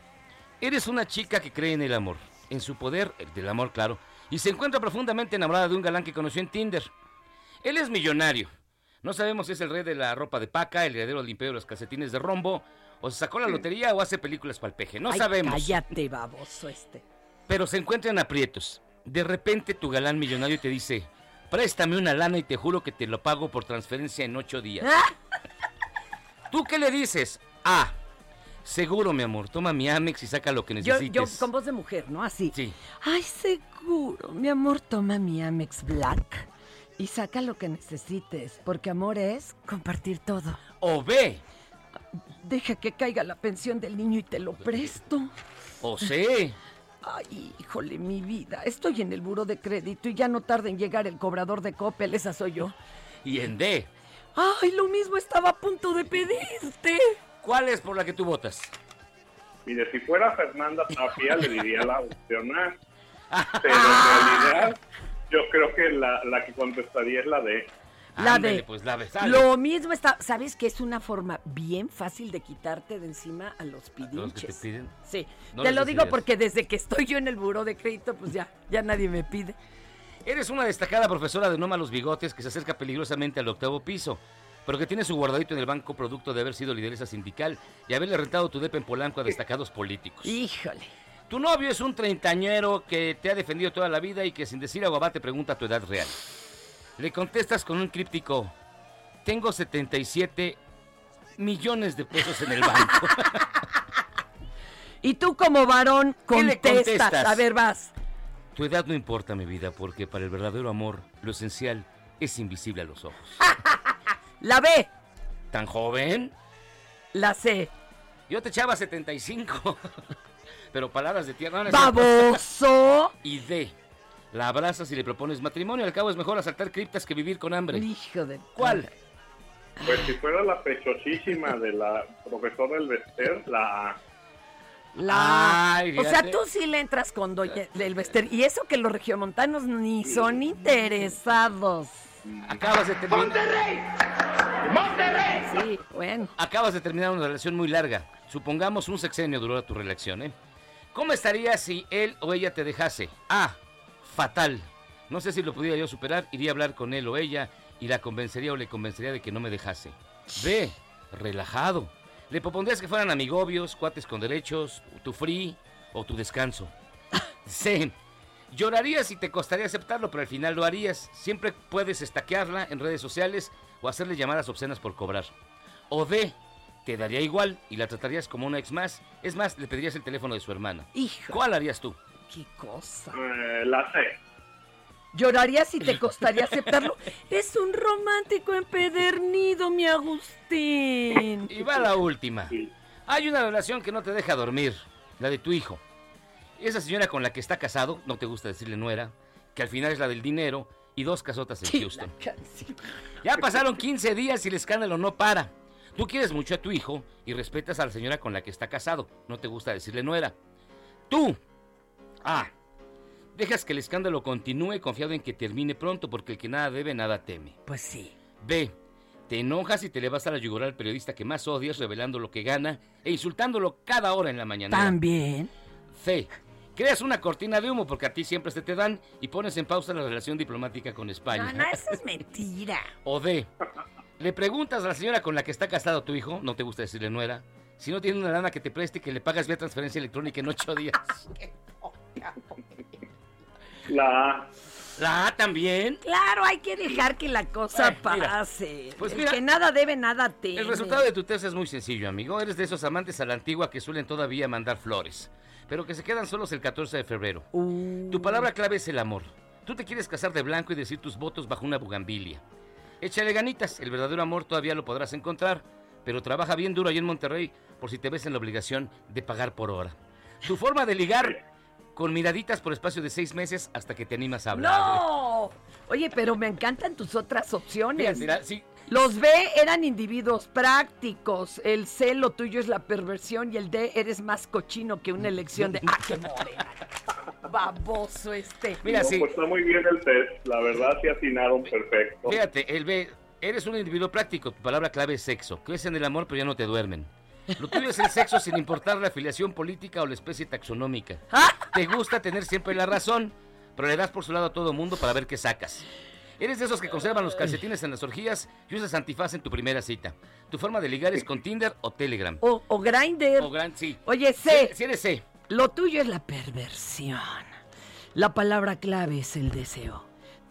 S4: Eres una chica que cree en el amor, en su poder, el del amor claro, y se encuentra profundamente enamorada de un galán que conoció en Tinder. Él es millonario. No sabemos si es el rey de la ropa de paca, el heredero del imperio de los calcetines de rombo, o se sacó la lotería o hace películas palpeje. No
S3: Ay,
S4: sabemos.
S3: Cállate, baboso este.
S4: Pero se encuentran aprietos. De repente tu galán millonario te dice, préstame una lana y te juro que te lo pago por transferencia en ocho días. [LAUGHS] ¿Tú qué le dices? A. Seguro, mi amor. Toma mi Amex y saca lo que necesites.
S3: yo con voz de mujer, ¿no? Así.
S4: Sí.
S3: Ay, seguro. Mi amor, toma mi Amex Black y saca lo que necesites, porque amor es compartir todo.
S4: O B.
S3: Deja que caiga la pensión del niño y te lo presto.
S4: O [LAUGHS] C.
S3: Ay, híjole, mi vida. Estoy en el buro de crédito y ya no tarda en llegar el cobrador de Coppel, esa soy yo.
S4: Y en D.
S3: Ay, lo mismo estaba a punto de pedirte.
S4: ¿Cuál es por la que tú votas?
S7: Mire, si fuera Fernanda Tapia, le diría la opción A. Pero en realidad, yo creo que la, la que contestaría es la D.
S3: La
S4: Ándale,
S3: de.
S4: pues la B. Sale.
S3: Lo mismo está. ¿Sabes que es una forma bien fácil de quitarte de encima a los
S4: ¿Los que te
S3: pidinches?
S4: piden?
S3: Sí,
S4: No
S3: te lo digo porque desde que estoy yo en el buro de crédito, pues ya, ya nadie me pide.
S4: Eres una destacada profesora de no malos bigotes que se acerca peligrosamente al octavo piso, pero que tiene su guardadito en el banco producto de haber sido lideresa sindical y haberle rentado tu depa en Polanco a destacados políticos.
S3: Híjole.
S4: Tu novio es un treintañero que te ha defendido toda la vida y que sin decir aguabá te pregunta tu edad real. Le contestas con un críptico, tengo 77 millones de pesos en el banco. [LAUGHS]
S3: Y tú como varón
S4: ¿Qué le
S3: contestas.
S4: contestas?
S3: A ver, vas.
S4: tu edad no importa, mi vida, porque para el verdadero amor lo esencial es invisible a los ojos. [LAUGHS]
S3: La B,
S4: ¿Tan joven?
S3: la C.
S4: Yo te echaba 75. [LAUGHS] Pero palabras de tierra. no.
S3: Baboso. [LAUGHS]
S4: Y D. La abrazas y le propones matrimonio. Al cabo es mejor asaltar criptas que vivir con hambre.
S3: Hijo de.
S4: ¿Cuál?
S7: Pues si fuera la pechosísima de la profesora del Bester, la A.
S3: La...
S4: Ay,
S3: o sea, tú sí le entras con Doña del Bester. Y eso que los regiomontanos ni son interesados.
S4: Acabas de terminar.
S1: ¡Monterrey!
S3: Sí, bueno.
S4: Acabas de terminar una relación muy larga. Supongamos un sexenio duró tu relación, ¿eh? ¿Cómo estaría si él o ella te dejase? A. Fatal. No sé si lo pudiera yo superar. Iría a hablar con él o ella y la convencería o le convencería de que no me dejase. B. Relajado. Le propondrías que fueran amigobios, cuates con derechos, tu free o tu descanso. C. Llorarías y te costaría aceptarlo, pero al final lo harías. Siempre puedes estaquearla en redes sociales o hacerle llamadas obscenas por cobrar. O D. Te daría igual y la tratarías como una ex más. Es más, le pedirías el teléfono de su hermana.
S3: Hijo.
S4: ¿Cuál harías tú?
S3: Qué cosa.
S7: Eh, la C.
S3: Llorarías y te costaría aceptarlo. Es un romántico empedernido, mi Agustín.
S4: Y va la última. Hay una relación que no te deja dormir, la de tu hijo. Esa señora con la que está casado, no te gusta decirle nuera, que al final es la del dinero y dos casotas en Houston. Ya pasaron 15 días y el escándalo no para. Tú quieres mucho a tu hijo y respetas a la señora con la que está casado. No te gusta decirle nuera. Tú. Ah. Dejas que el escándalo continúe confiado en que termine pronto porque el que nada debe, nada teme.
S3: Pues sí.
S4: B. Te enojas y te le vas a la yugular al periodista que más odias revelando lo que gana e insultándolo cada hora en la mañana.
S3: También.
S4: C. Creas una cortina de humo porque a ti siempre se te dan y pones en pausa la relación diplomática con España.
S3: No, no, eso es mentira. [LAUGHS]
S4: O D. Le preguntas a la señora con la que está casado tu hijo, no te gusta decirle nuera, si no tiene una lana que te preste y que le pagas vía transferencia electrónica en ocho días. [LAUGHS]
S7: La A.
S4: ¿La A también?
S3: Claro, hay que dejar que la cosa
S4: Ay, mira,
S3: pase.
S4: pues
S3: El
S4: mira,
S3: que nada debe, nada teme.
S4: El resultado de tu test es muy sencillo, amigo. Eres de esos amantes a la antigua que suelen todavía mandar flores, pero que se quedan solos el 14 de febrero.
S3: Uh.
S4: Tu palabra clave es el amor. Tú te quieres casar de blanco y decir tus votos bajo una bugambilia. Échale ganitas, el verdadero amor todavía lo podrás encontrar, pero trabaja bien duro ahí en Monterrey por si te ves en la obligación de pagar por hora. Tu forma de ligar con miraditas por espacio de seis meses hasta que te animas a hablar.
S3: ¡No! Oye, pero me encantan tus otras opciones.
S4: La- sí.
S3: Los B eran individuos prácticos. El C, lo tuyo es la perversión. Y el D, eres más cochino que una elección de. ¡Ah, qué morena! Baboso este.
S4: Mira,
S7: No,
S4: sí.
S7: pues está muy bien el test. La verdad, sí atinaron perfecto.
S4: Fíjate, el B, eres un individuo práctico, tu palabra clave es sexo. Crees en el amor, pero ya no te duermen. Lo tuyo es el sexo sin importar la afiliación política o la especie taxonómica. Te gusta tener siempre la razón, pero le das por su lado a todo mundo para ver qué sacas. Eres de esos que conservan los calcetines en las orgías y usas antifaz en tu primera cita. Tu forma de ligar es con Tinder o Telegram.
S3: O, o Grindr.
S4: O Gran, sí.
S3: Oye, C.
S4: Si eres C.
S3: Lo tuyo es la perversión. La palabra clave es el deseo.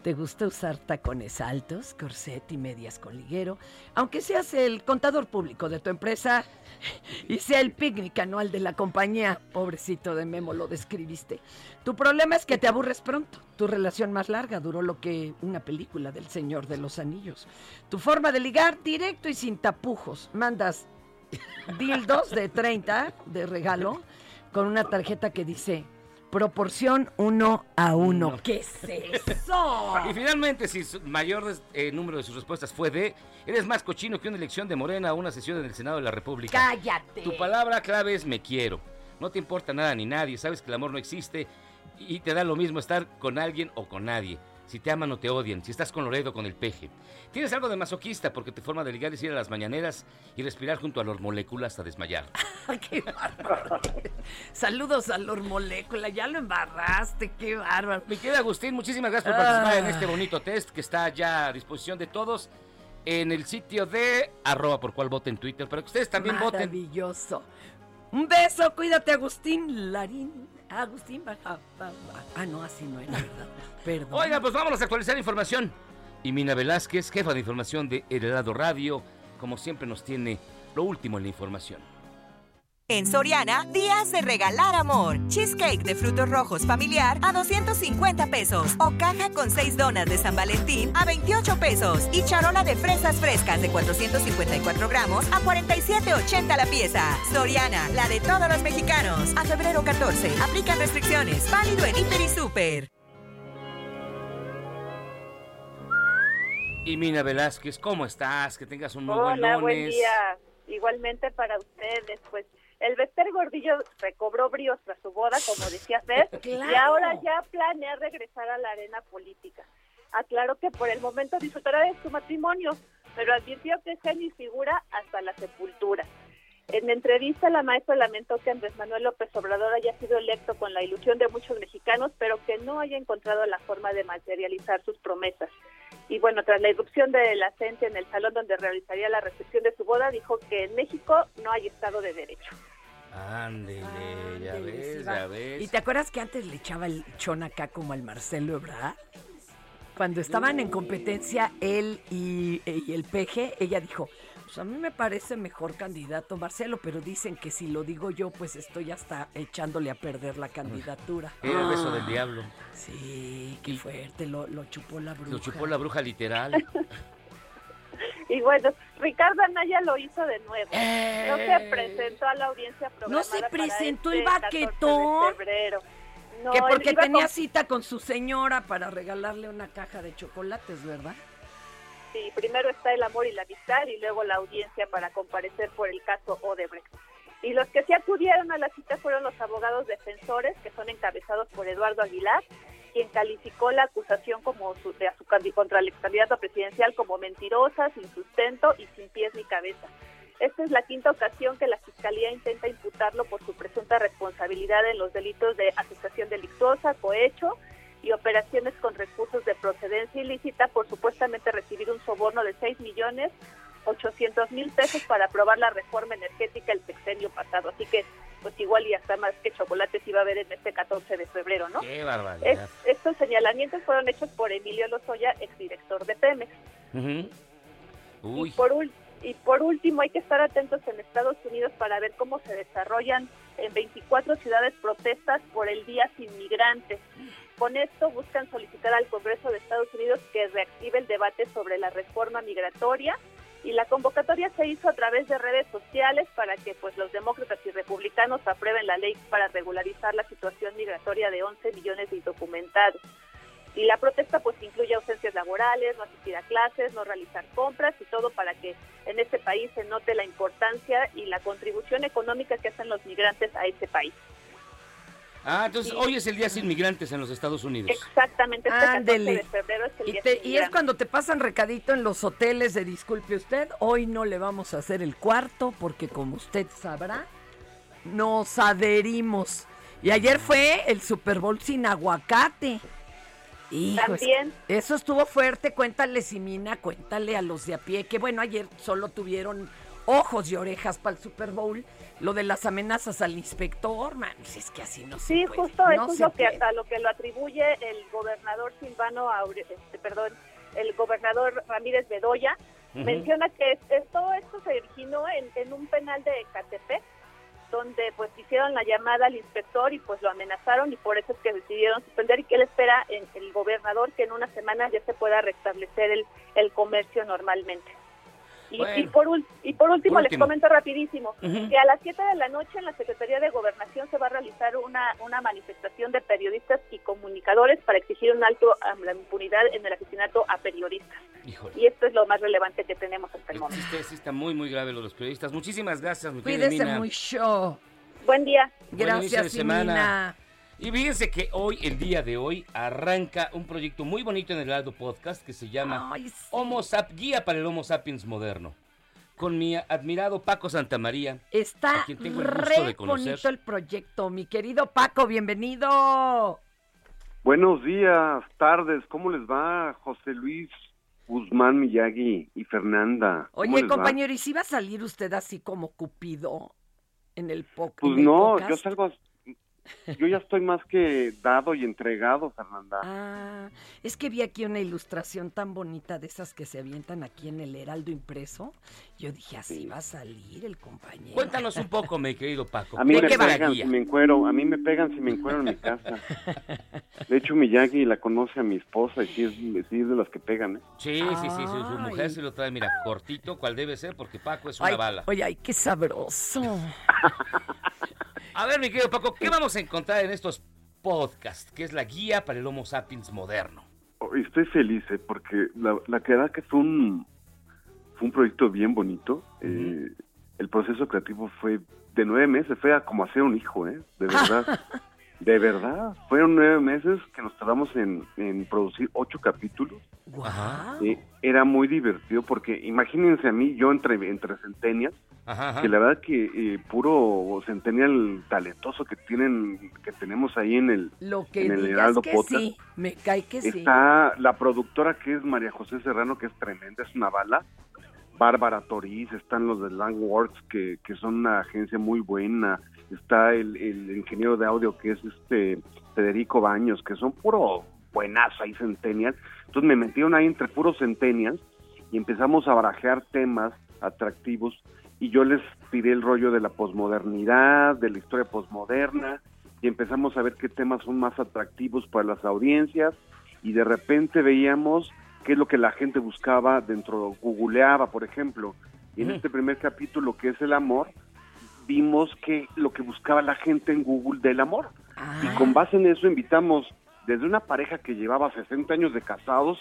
S3: ¿Te gusta usar tacones altos, corset y medias con liguero? Aunque seas el contador público de tu empresa [LAUGHS] y sea el picnic anual de la compañía. Pobrecito de Memo, lo describiste. Tu problema es que te aburres pronto. Tu relación más larga duró lo que una película del Señor de los Anillos. Tu forma de ligar, directo y sin tapujos. Mandas [LAUGHS] dildos de 30 de regalo con una tarjeta que dice proporción 1 a 1. ¿Qué es eso? [LAUGHS]
S4: Y finalmente, si su mayor eh, número de sus respuestas fue D, eres más cochino que una elección de Morena o una sesión en el Senado de la República.
S3: Cállate.
S4: Tu palabra clave es me quiero. No te importa nada ni nadie, sabes que el amor no existe y te da lo mismo estar con alguien o con nadie. Si te aman o te odian, si estás con Loredo o con el peje. Tienes algo de masoquista porque tu forma de ligar es ir a las mañaneras y respirar junto a los moléculas hasta desmayar. [LAUGHS]
S3: qué bárbaro. Saludos a Lor Molécula, ya lo embarraste, qué bárbaro.
S4: Mi querido Agustín, muchísimas gracias por participar en este bonito test que está ya a disposición de todos en el sitio de arroba por cual voten en Twitter, para que ustedes también voten.
S3: Maravilloso. Un beso, cuídate, Agustín Larín. Agustín, baja, baja. Ah, no, así no era. [LAUGHS] Perdón.
S4: Oiga, pues vámonos a actualizar información. Y Mina Velázquez, jefa de información de Heraldo Radio, como siempre nos tiene lo último en la información.
S5: En Soriana, días de regalar amor. Cheesecake de frutos rojos familiar a 250 pesos. O caja con 6 donas de San Valentín a 28 pesos. Y charola de fresas frescas de 454 gramos a 47,80 la pieza. Soriana, la de todos los mexicanos. A febrero 14. Aplican restricciones. Válido en Hiper y Super.
S4: Y Mina Velázquez, ¿cómo estás? Que tengas un muy
S15: Hola,
S4: buen
S15: día. Igualmente para ustedes, pues el Bester Gordillo recobró bríos tras su boda, como decía Fer,
S3: Claro. [LAUGHS]
S15: y ahora ya planea regresar a la arena política. Aclaró que por el momento disfrutará de su matrimonio, pero advirtió que es mi figura hasta la sepultura. En entrevista, la maestra lamentó que Andrés Manuel López Obrador haya sido electo con la ilusión de muchos mexicanos, pero que no haya encontrado la forma de materializar sus promesas. Y bueno, tras la irrupción de la gente en el salón donde realizaría la recepción de su boda, dijo que en México no hay Estado de Derecho.
S4: Ándele, ya ves, ya ves.
S3: ¿Y te acuerdas que antes le echaba el chon acá como al Marcelo Ebrard? Cuando estaban en competencia él y, y el peje, ella dijo, pues a mí me parece mejor candidato Marcelo, pero dicen que si lo digo yo, pues estoy hasta echándole a perder la candidatura.
S4: Era el beso del diablo.
S3: Sí, qué fuerte, lo, lo chupó la bruja.
S4: Lo chupó la bruja literal. [LAUGHS]
S15: Y bueno, Ricardo Anaya lo hizo de nuevo. No se presentó a la audiencia programada
S3: No se presentó
S15: este
S3: el
S15: 14 de
S3: baquetón.
S15: No,
S3: que porque tenía
S15: con-
S3: cita con su señora para regalarle una caja de chocolates, ¿verdad?
S15: Sí, primero está el amor y la amistad y luego la audiencia para comparecer por el caso Odebrecht. Y los que sí acudieron a la cita fueron los abogados defensores, que son encabezados por Eduardo Aguilar, quien calificó la acusación como su, de su contra el candidato presidencial como mentirosa, sin sustento y sin pies ni cabeza. Esta es la quinta ocasión que la Fiscalía intenta imputarlo por su presunta responsabilidad en los delitos de asociación delictuosa, cohecho y operaciones con recursos de procedencia ilícita por supuestamente recibir un soborno de 6 millones 800 mil pesos para aprobar la reforma energética el sexenio pasado. Así que, pues igual y hasta más que chocolates iba a haber en este 14 de febrero, ¿no?
S4: Qué
S15: Es- estos señalamientos fueron hechos por Emilio Lozoya, exdirector de Pemex.
S4: Uy.
S15: Y por, y por último, hay que estar atentos en Estados Unidos para ver cómo se desarrollan en 24 ciudades protestas por el Día Sin Migrantes. Con esto buscan solicitar al Congreso de Estados Unidos que reactive el debate sobre la reforma migratoria y la convocatoria se hizo a través de redes sociales para que pues los demócratas y republicanos aprueben la ley para regularizar la situación migratoria de 11 millones de indocumentados. Y la protesta pues incluye ausencias laborales, no asistir a clases, no realizar compras y todo para que en este país se note la importancia y la contribución económica que hacen los migrantes a este país.
S4: Ah, entonces hoy es el Día Sin Migrantes en los Estados Unidos.
S15: Exactamente, este 14
S3: Ándele.
S15: de febrero es el
S3: Y,
S15: día
S3: te-
S15: sin
S3: y es
S15: migrantes.
S3: cuando te pasan recadito en los hoteles de disculpe usted, hoy no le vamos a hacer el cuarto porque como usted sabrá, nos adherimos. Y ayer fue el Super Bowl sin aguacate. Hijo, es-
S15: También.
S3: eso estuvo fuerte, cuéntale Simina, cuéntale a los de a pie, que bueno, ayer solo tuvieron ojos y orejas para el Super Bowl, lo de las amenazas al inspector, man, si es que así no se
S15: Sí,
S3: puede,
S15: justo
S3: no
S15: eso es lo que hasta lo que lo atribuye el gobernador Silvano Aure- este, perdón, el gobernador Ramírez Bedoya, menciona que es- es- todo esto se originó en, en un penal de Ecatepec, donde pues hicieron la llamada al inspector y pues lo amenazaron y por eso es que decidieron suspender y que él espera en el gobernador que en una semana ya se pueda restablecer el, el comercio normalmente. Y,
S16: Bueno.
S15: y por, y por último, les
S16: Último.
S15: comento rapidísimo que a las 7 de la noche en la Secretaría de Gobernación se va a realizar una, una manifestación de periodistas y comunicadores para exigir un alto a la impunidad en el asesinato a periodistas.
S4: Híjole.
S15: Y esto es lo más relevante que tenemos hasta el momento.
S4: está, sí está muy, muy grave lo de los periodistas. Muchísimas gracias, mi querida
S3: Cuídese
S4: Mina.
S3: mucho.
S15: Buen día.
S4: Buen inicio de
S3: Gracias,
S4: semana. Y fíjense que hoy, el día de hoy, arranca un proyecto muy bonito en el Aldo Podcast que se llama Homo Sap Guía para el Homo Sapiens Moderno. Con mi admirado Paco Santamaría,
S3: Está
S4: a quien tengo el gusto
S3: re
S4: de conocer.
S3: bonito el proyecto, mi querido Paco, bienvenido.
S17: Buenos días, tardes, ¿cómo les va José Luis Guzmán Miyagi y Fernanda? ¿Cómo
S3: Oye,
S17: va?
S3: compañero, ¿y si va a salir usted así como Cupido en el po
S17: Pues
S3: en el
S17: no,
S3: podcast?
S17: yo salgo, [LAUGHS] yo ya estoy más que dado y entregado, Fernanda.
S3: Ah, es que vi aquí una ilustración tan bonita de esas que se avientan aquí en el Heraldo impreso. Yo dije, así va a salir el compañero.
S4: Cuéntanos un poco, mi querido Paco.
S17: A mí
S4: ¿de
S17: me
S4: qué
S17: pegan si me encuero, a mí me pegan si me encuero en mi casa. [LAUGHS] De hecho, Miyagi la conoce a mi esposa y sí es, sí es de las que pegan, ¿eh?
S4: Sí, sí, sí, su, su mujer se lo trae, mira, cortito, cual debe ser, porque Paco es una
S3: Ay,
S4: bala.
S3: Oye, ay, qué sabroso. [LAUGHS]
S4: A ver, mi querido Paco, ¿qué vamos a encontrar en estos podcasts? Que es la guía para el Homo Sapiens moderno.
S17: Oh, Estoy feliz, ¿eh? porque la, la verdad que fue un, fue un proyecto bien bonito. Eh, el proceso creativo fue de nueve meses, fue a como hacer un hijo, ¿eh? De verdad. [LAUGHS] De verdad, fueron nueve meses que nos tardamos en, en producir ocho capítulos.
S4: Ajá.
S17: Eh, era muy divertido porque imagínense a mí, yo entre, entre centenias,
S4: Ajá, ajá.
S17: que la verdad que eh, puro centennial talentoso que tienen, que tenemos ahí en el,
S3: Lo que
S17: en el Heraldo
S3: que
S17: Podcast.
S3: sí, me cae que sí.
S17: Está la productora que es María José Serrano, que es tremenda, es una bala. Bárbara Toriz, están los de Langworks, que, que son una agencia muy buena. Está el, el ingeniero de audio, que es este Federico Baños, que son puro buenazo ahí centennial. Entonces me metieron ahí entre puros centennials y empezamos a barajear temas atractivos y yo les tiré el rollo de la posmodernidad, de la historia posmoderna y empezamos a ver qué temas son más atractivos para las audiencias y de repente veíamos qué es lo que la gente buscaba dentro, googleaba, por ejemplo. Y en
S4: Ujú.
S17: este primer capítulo, que es el amor, vimos que lo que buscaba la gente en Google del amor. Y con base en eso invitamos desde una pareja que llevaba 60 años de casados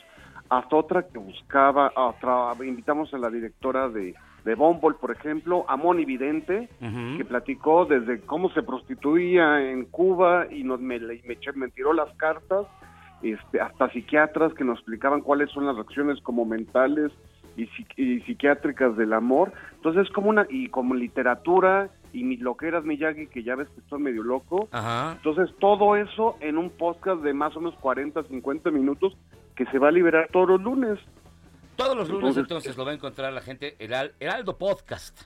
S17: hasta otra que buscaba, otra, invitamos a la directora de, de Bumble, por ejemplo, a Moni Vidente, que platicó desde cómo se prostituía en Cuba y nos me, me, me tiró las cartas, este, hasta psiquiatras que nos explicaban cuáles son las reacciones como mentales y, psi- y psiquiátricas del amor. Entonces, como una, y como literatura y mi loqueras Miyagi, que ya ves que estoy medio loco.
S4: Ajá.
S17: Entonces, todo eso en un podcast de más o menos 40, 50 minutos que se va a liberar todos los lunes.
S4: Todos los lunes
S17: Entonces,
S4: entonces lo va a encontrar la gente Heral- Heraldo Podcast.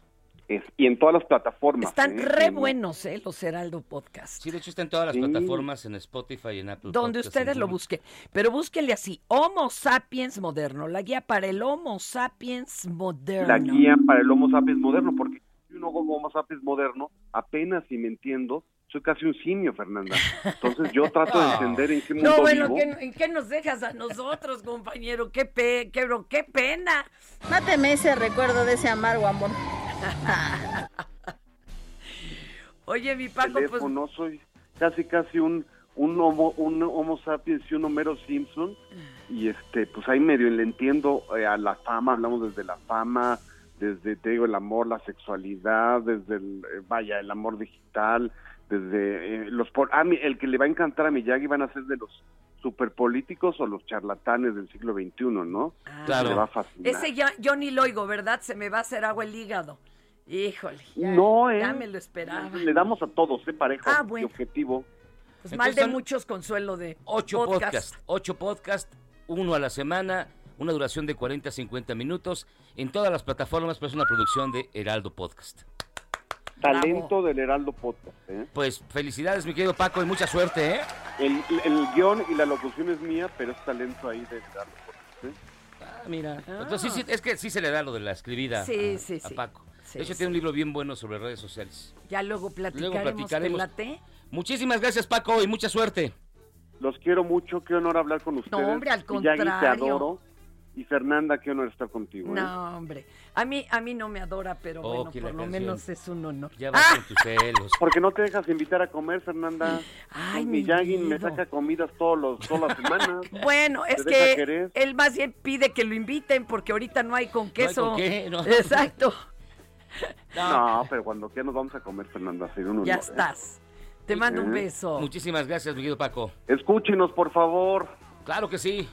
S17: Es- y en todas las plataformas.
S3: Están
S17: ¿eh?
S3: re
S17: En-
S3: buenos, ¿eh? Los Heraldo Podcast.
S4: Sí, de hecho está en todas las
S17: Sí.
S4: plataformas, en Spotify y en Apple
S3: Donde
S4: Podcast,
S3: ustedes lo busquen. Pero búsquenle así, Homo Sapiens Moderno, la guía para el Homo Sapiens Moderno.
S17: la guía para el Homo sapiens moderno, porque si uno Homo sapiens moderno, apenas si me entiendo, soy casi un simio, Fernanda. Entonces yo [LAUGHS] trato de entender en qué mundo
S3: No, bueno,
S17: vivo.
S3: ¿qué, ¿en qué nos dejas a nosotros, compañero? Qué, pe qué, bro- qué pena.
S18: Máteme ese recuerdo de ese amargo amor.
S3: Oye, mi Paco, pues
S17: teléfono, soy casi casi un un homo, un homo sapiens y un Homero Simpson. Y este pues ahí medio le entiendo eh, a la fama, hablamos desde la fama, desde te digo el amor, la sexualidad, desde el eh, vaya el amor digital, desde eh, los por- ah, el que le va a encantar a Miyagi van a ser de los superpolíticos o los charlatanes del siglo XXI, ¿no?
S4: Claro.
S17: Le va a
S3: ese ya, yo ni lo oigo, ¿verdad? Se me va a hacer agua el hígado. Híjole. Ya,
S17: No, ¿eh?
S3: Ya me lo esperaba.
S17: Le damos a todos, ¿eh? Parejo
S3: Ah,
S17: y
S3: bueno.
S17: objetivo.
S3: Pues mal de muchos consuelo de
S4: Ocho
S3: podcast.
S4: podcasts, ocho podcasts, uno a la semana, una duración de 40 a 50 minutos, en todas las plataformas, pues es una producción de Heraldo Podcast.
S17: Talento del Heraldo Podcast, ¿eh?
S4: Pues felicidades, mi querido Paco, y mucha suerte, ¿eh?
S17: El, el guion y la locución es mía, pero es talento ahí de Heraldo Podcast. ¿eh?
S4: Ah, mira. Entonces, sí, sí, es que sí se le da lo de la escribida
S3: Sí,
S4: a,
S3: sí,
S4: a
S3: sí.
S4: Paco.
S3: Sí,
S4: de hecho,
S3: sí.
S4: tiene un libro bien bueno sobre redes sociales.
S3: Ya luego
S4: Luego
S3: platicaremos. ¿te?
S4: Muchísimas gracias, Paco, y mucha suerte.
S17: Los quiero mucho, qué honor hablar con ustedes.
S3: hombre, al
S17: Miyagi, te
S3: contrario.
S17: adoro. Y Fernanda, qué honor estar contigo. ¿eh?
S3: No, hombre. A mí, a mí no me adora, pero
S17: Oh,
S3: bueno, por lo
S17: canción.
S3: menos es un honor.
S4: Ya vas con tus [LAUGHS] celos.
S17: Porque no te dejas invitar a comer, Fernanda.
S3: Ay,
S17: mi
S3: mi
S17: Miyagi me saca comidas todos los, todas las semanas. [LAUGHS]
S3: Bueno, es que
S17: querer.
S3: él más bien pide que lo inviten porque ahorita no hay con
S17: hay
S3: queso.
S17: con qué, no. [LAUGHS]
S3: Exacto.
S17: No, pero cuando quiera nos vamos a comer, Fernanda. Sería un honor.
S3: Ya
S17: ¿eh?
S3: estás. Te mando un
S17: ¿Eh?
S3: beso.
S4: Muchísimas gracias, mi querido Paco.
S17: Escúchenos, por favor.
S4: Claro que sí.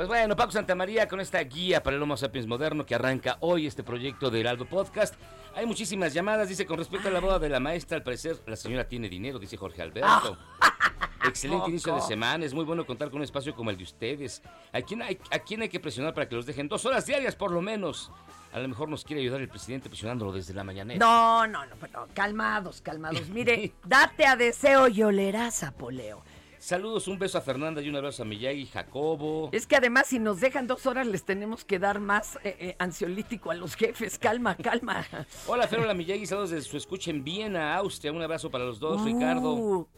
S4: Pues bueno, Paco Santamaría con esta guía para el Homo Sapiens moderno que arranca hoy este proyecto de Heraldo Podcast. Hay muchísimas llamadas, dice, con respecto a la boda de la maestra, al parecer la señora tiene dinero, dice Jorge Alberto. [LAUGHS] Excelente
S3: poco?
S4: inicio de semana, es muy bueno contar con un espacio como el de ustedes. ¿A quién, hay, ¿A quién hay que presionar para que los dejen dos horas diarias por lo menos? A lo mejor nos quiere ayudar el presidente presionándolo desde la mañanera.
S3: No, no, no, pero calmados, calmados. Mire, [LAUGHS] date a deseo y olerás a poleo.
S4: Saludos, un beso a Fernanda y un abrazo a Miyagi, Jacobo.
S3: Es que además, si nos dejan dos horas, les tenemos que dar más eh, eh, ansiolítico a los jefes. Calma, [LAUGHS] calma.
S4: Hola, Fer, hola Miyagi, saludos desde su escucha en Viena, Austria. Un abrazo para los dos,
S3: Uh,
S4: Ricardo.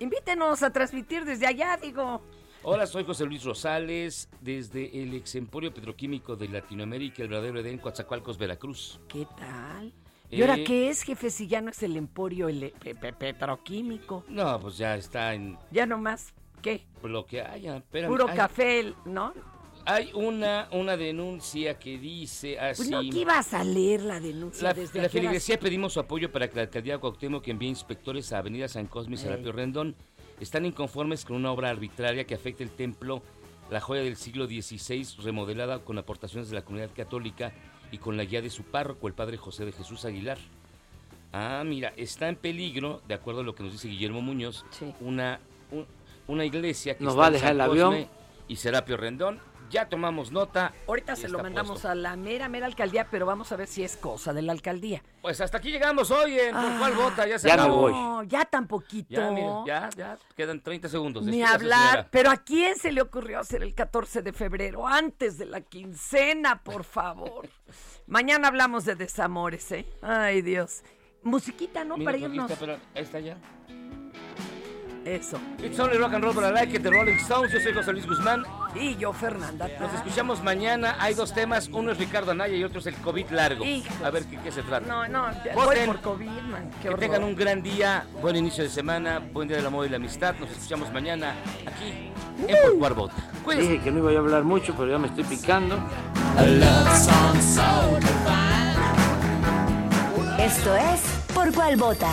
S3: Invítenos a transmitir desde allá, digo.
S4: Hola, soy José Luis Rosales, desde el ex emporio petroquímico de Latinoamérica, el verdadero Edén, Coatzacoalcos, Veracruz.
S3: ¿Qué tal? ¿Y ahora
S4: Eh,
S3: qué es, jefe, si ya no es el emporio el pe- pe- petroquímico?
S4: No, pues ya está en
S3: Ya nomás, ¿qué?
S4: lo que haya. Espérame,
S3: Puro
S4: ay,
S3: café, ¿no?
S4: hay una, una denuncia que dice así.
S3: Pues no, que ibas a leer la denuncia
S4: La,
S3: desde
S4: la feligresía pedimos su apoyo para que la alcaldía de Cuauhtémoc envíe inspectores a Avenida San Cosme y Serapio Rendón. Están inconformes con una obra arbitraria que afecta el templo, la joya del siglo XVI, remodelada con aportaciones de la comunidad católica y con la guía de su párroco, el padre José de Jesús Aguilar. Ah, mira, está en peligro, de acuerdo a lo que nos dice Guillermo Muñoz, una, un- una iglesia que
S8: Nos
S4: está
S8: va a
S4: en
S8: dejar
S4: San
S8: el avión.
S4: Y Serapio Rendón. Ya tomamos nota.
S3: Ahorita se lo mandamos
S4: puesto.
S3: a la mera, mera alcaldía, pero vamos a ver si es cosa de la alcaldía.
S4: Pues hasta aquí llegamos hoy en ¿Por cuál vota? Ya se
S8: Ya
S4: acabó.
S3: No, ya tan poquito.
S4: Ya, mira, ya, ya, quedan 30 segundos.
S3: Ni hablar, pero ¿a quién se le ocurrió hacer el 14 de febrero? Antes de la quincena, por favor. [LAUGHS] Mañana hablamos de desamores, ¿eh? Ay, Dios. Musiquita, ¿no?
S4: Mira,
S3: Para irnos.
S4: pero ahí está ya.
S3: Eso.
S4: It's only rock and roll, but I like it, the Rolling Stones. Yo soy José Luis Guzmán.
S3: Y yo, Fernanda.
S4: Nos escuchamos mañana. Hay dos temas. Uno es Ricardo Anaya y otro es el COVID largo.
S3: Hijos.
S4: A ver qué, qué se trata.
S3: No, no,
S4: Voten.
S3: voy por COVID, man. Qué
S4: que
S3: horror.
S4: tengan un gran día, buen inicio de semana, buen día del amor y la amistad. Nos escuchamos mañana aquí en Por Cuál Vota. Cuídense.
S8: Dije que no iba a hablar mucho, pero ya me estoy picando.
S2: Esto es Por Cuál Vota.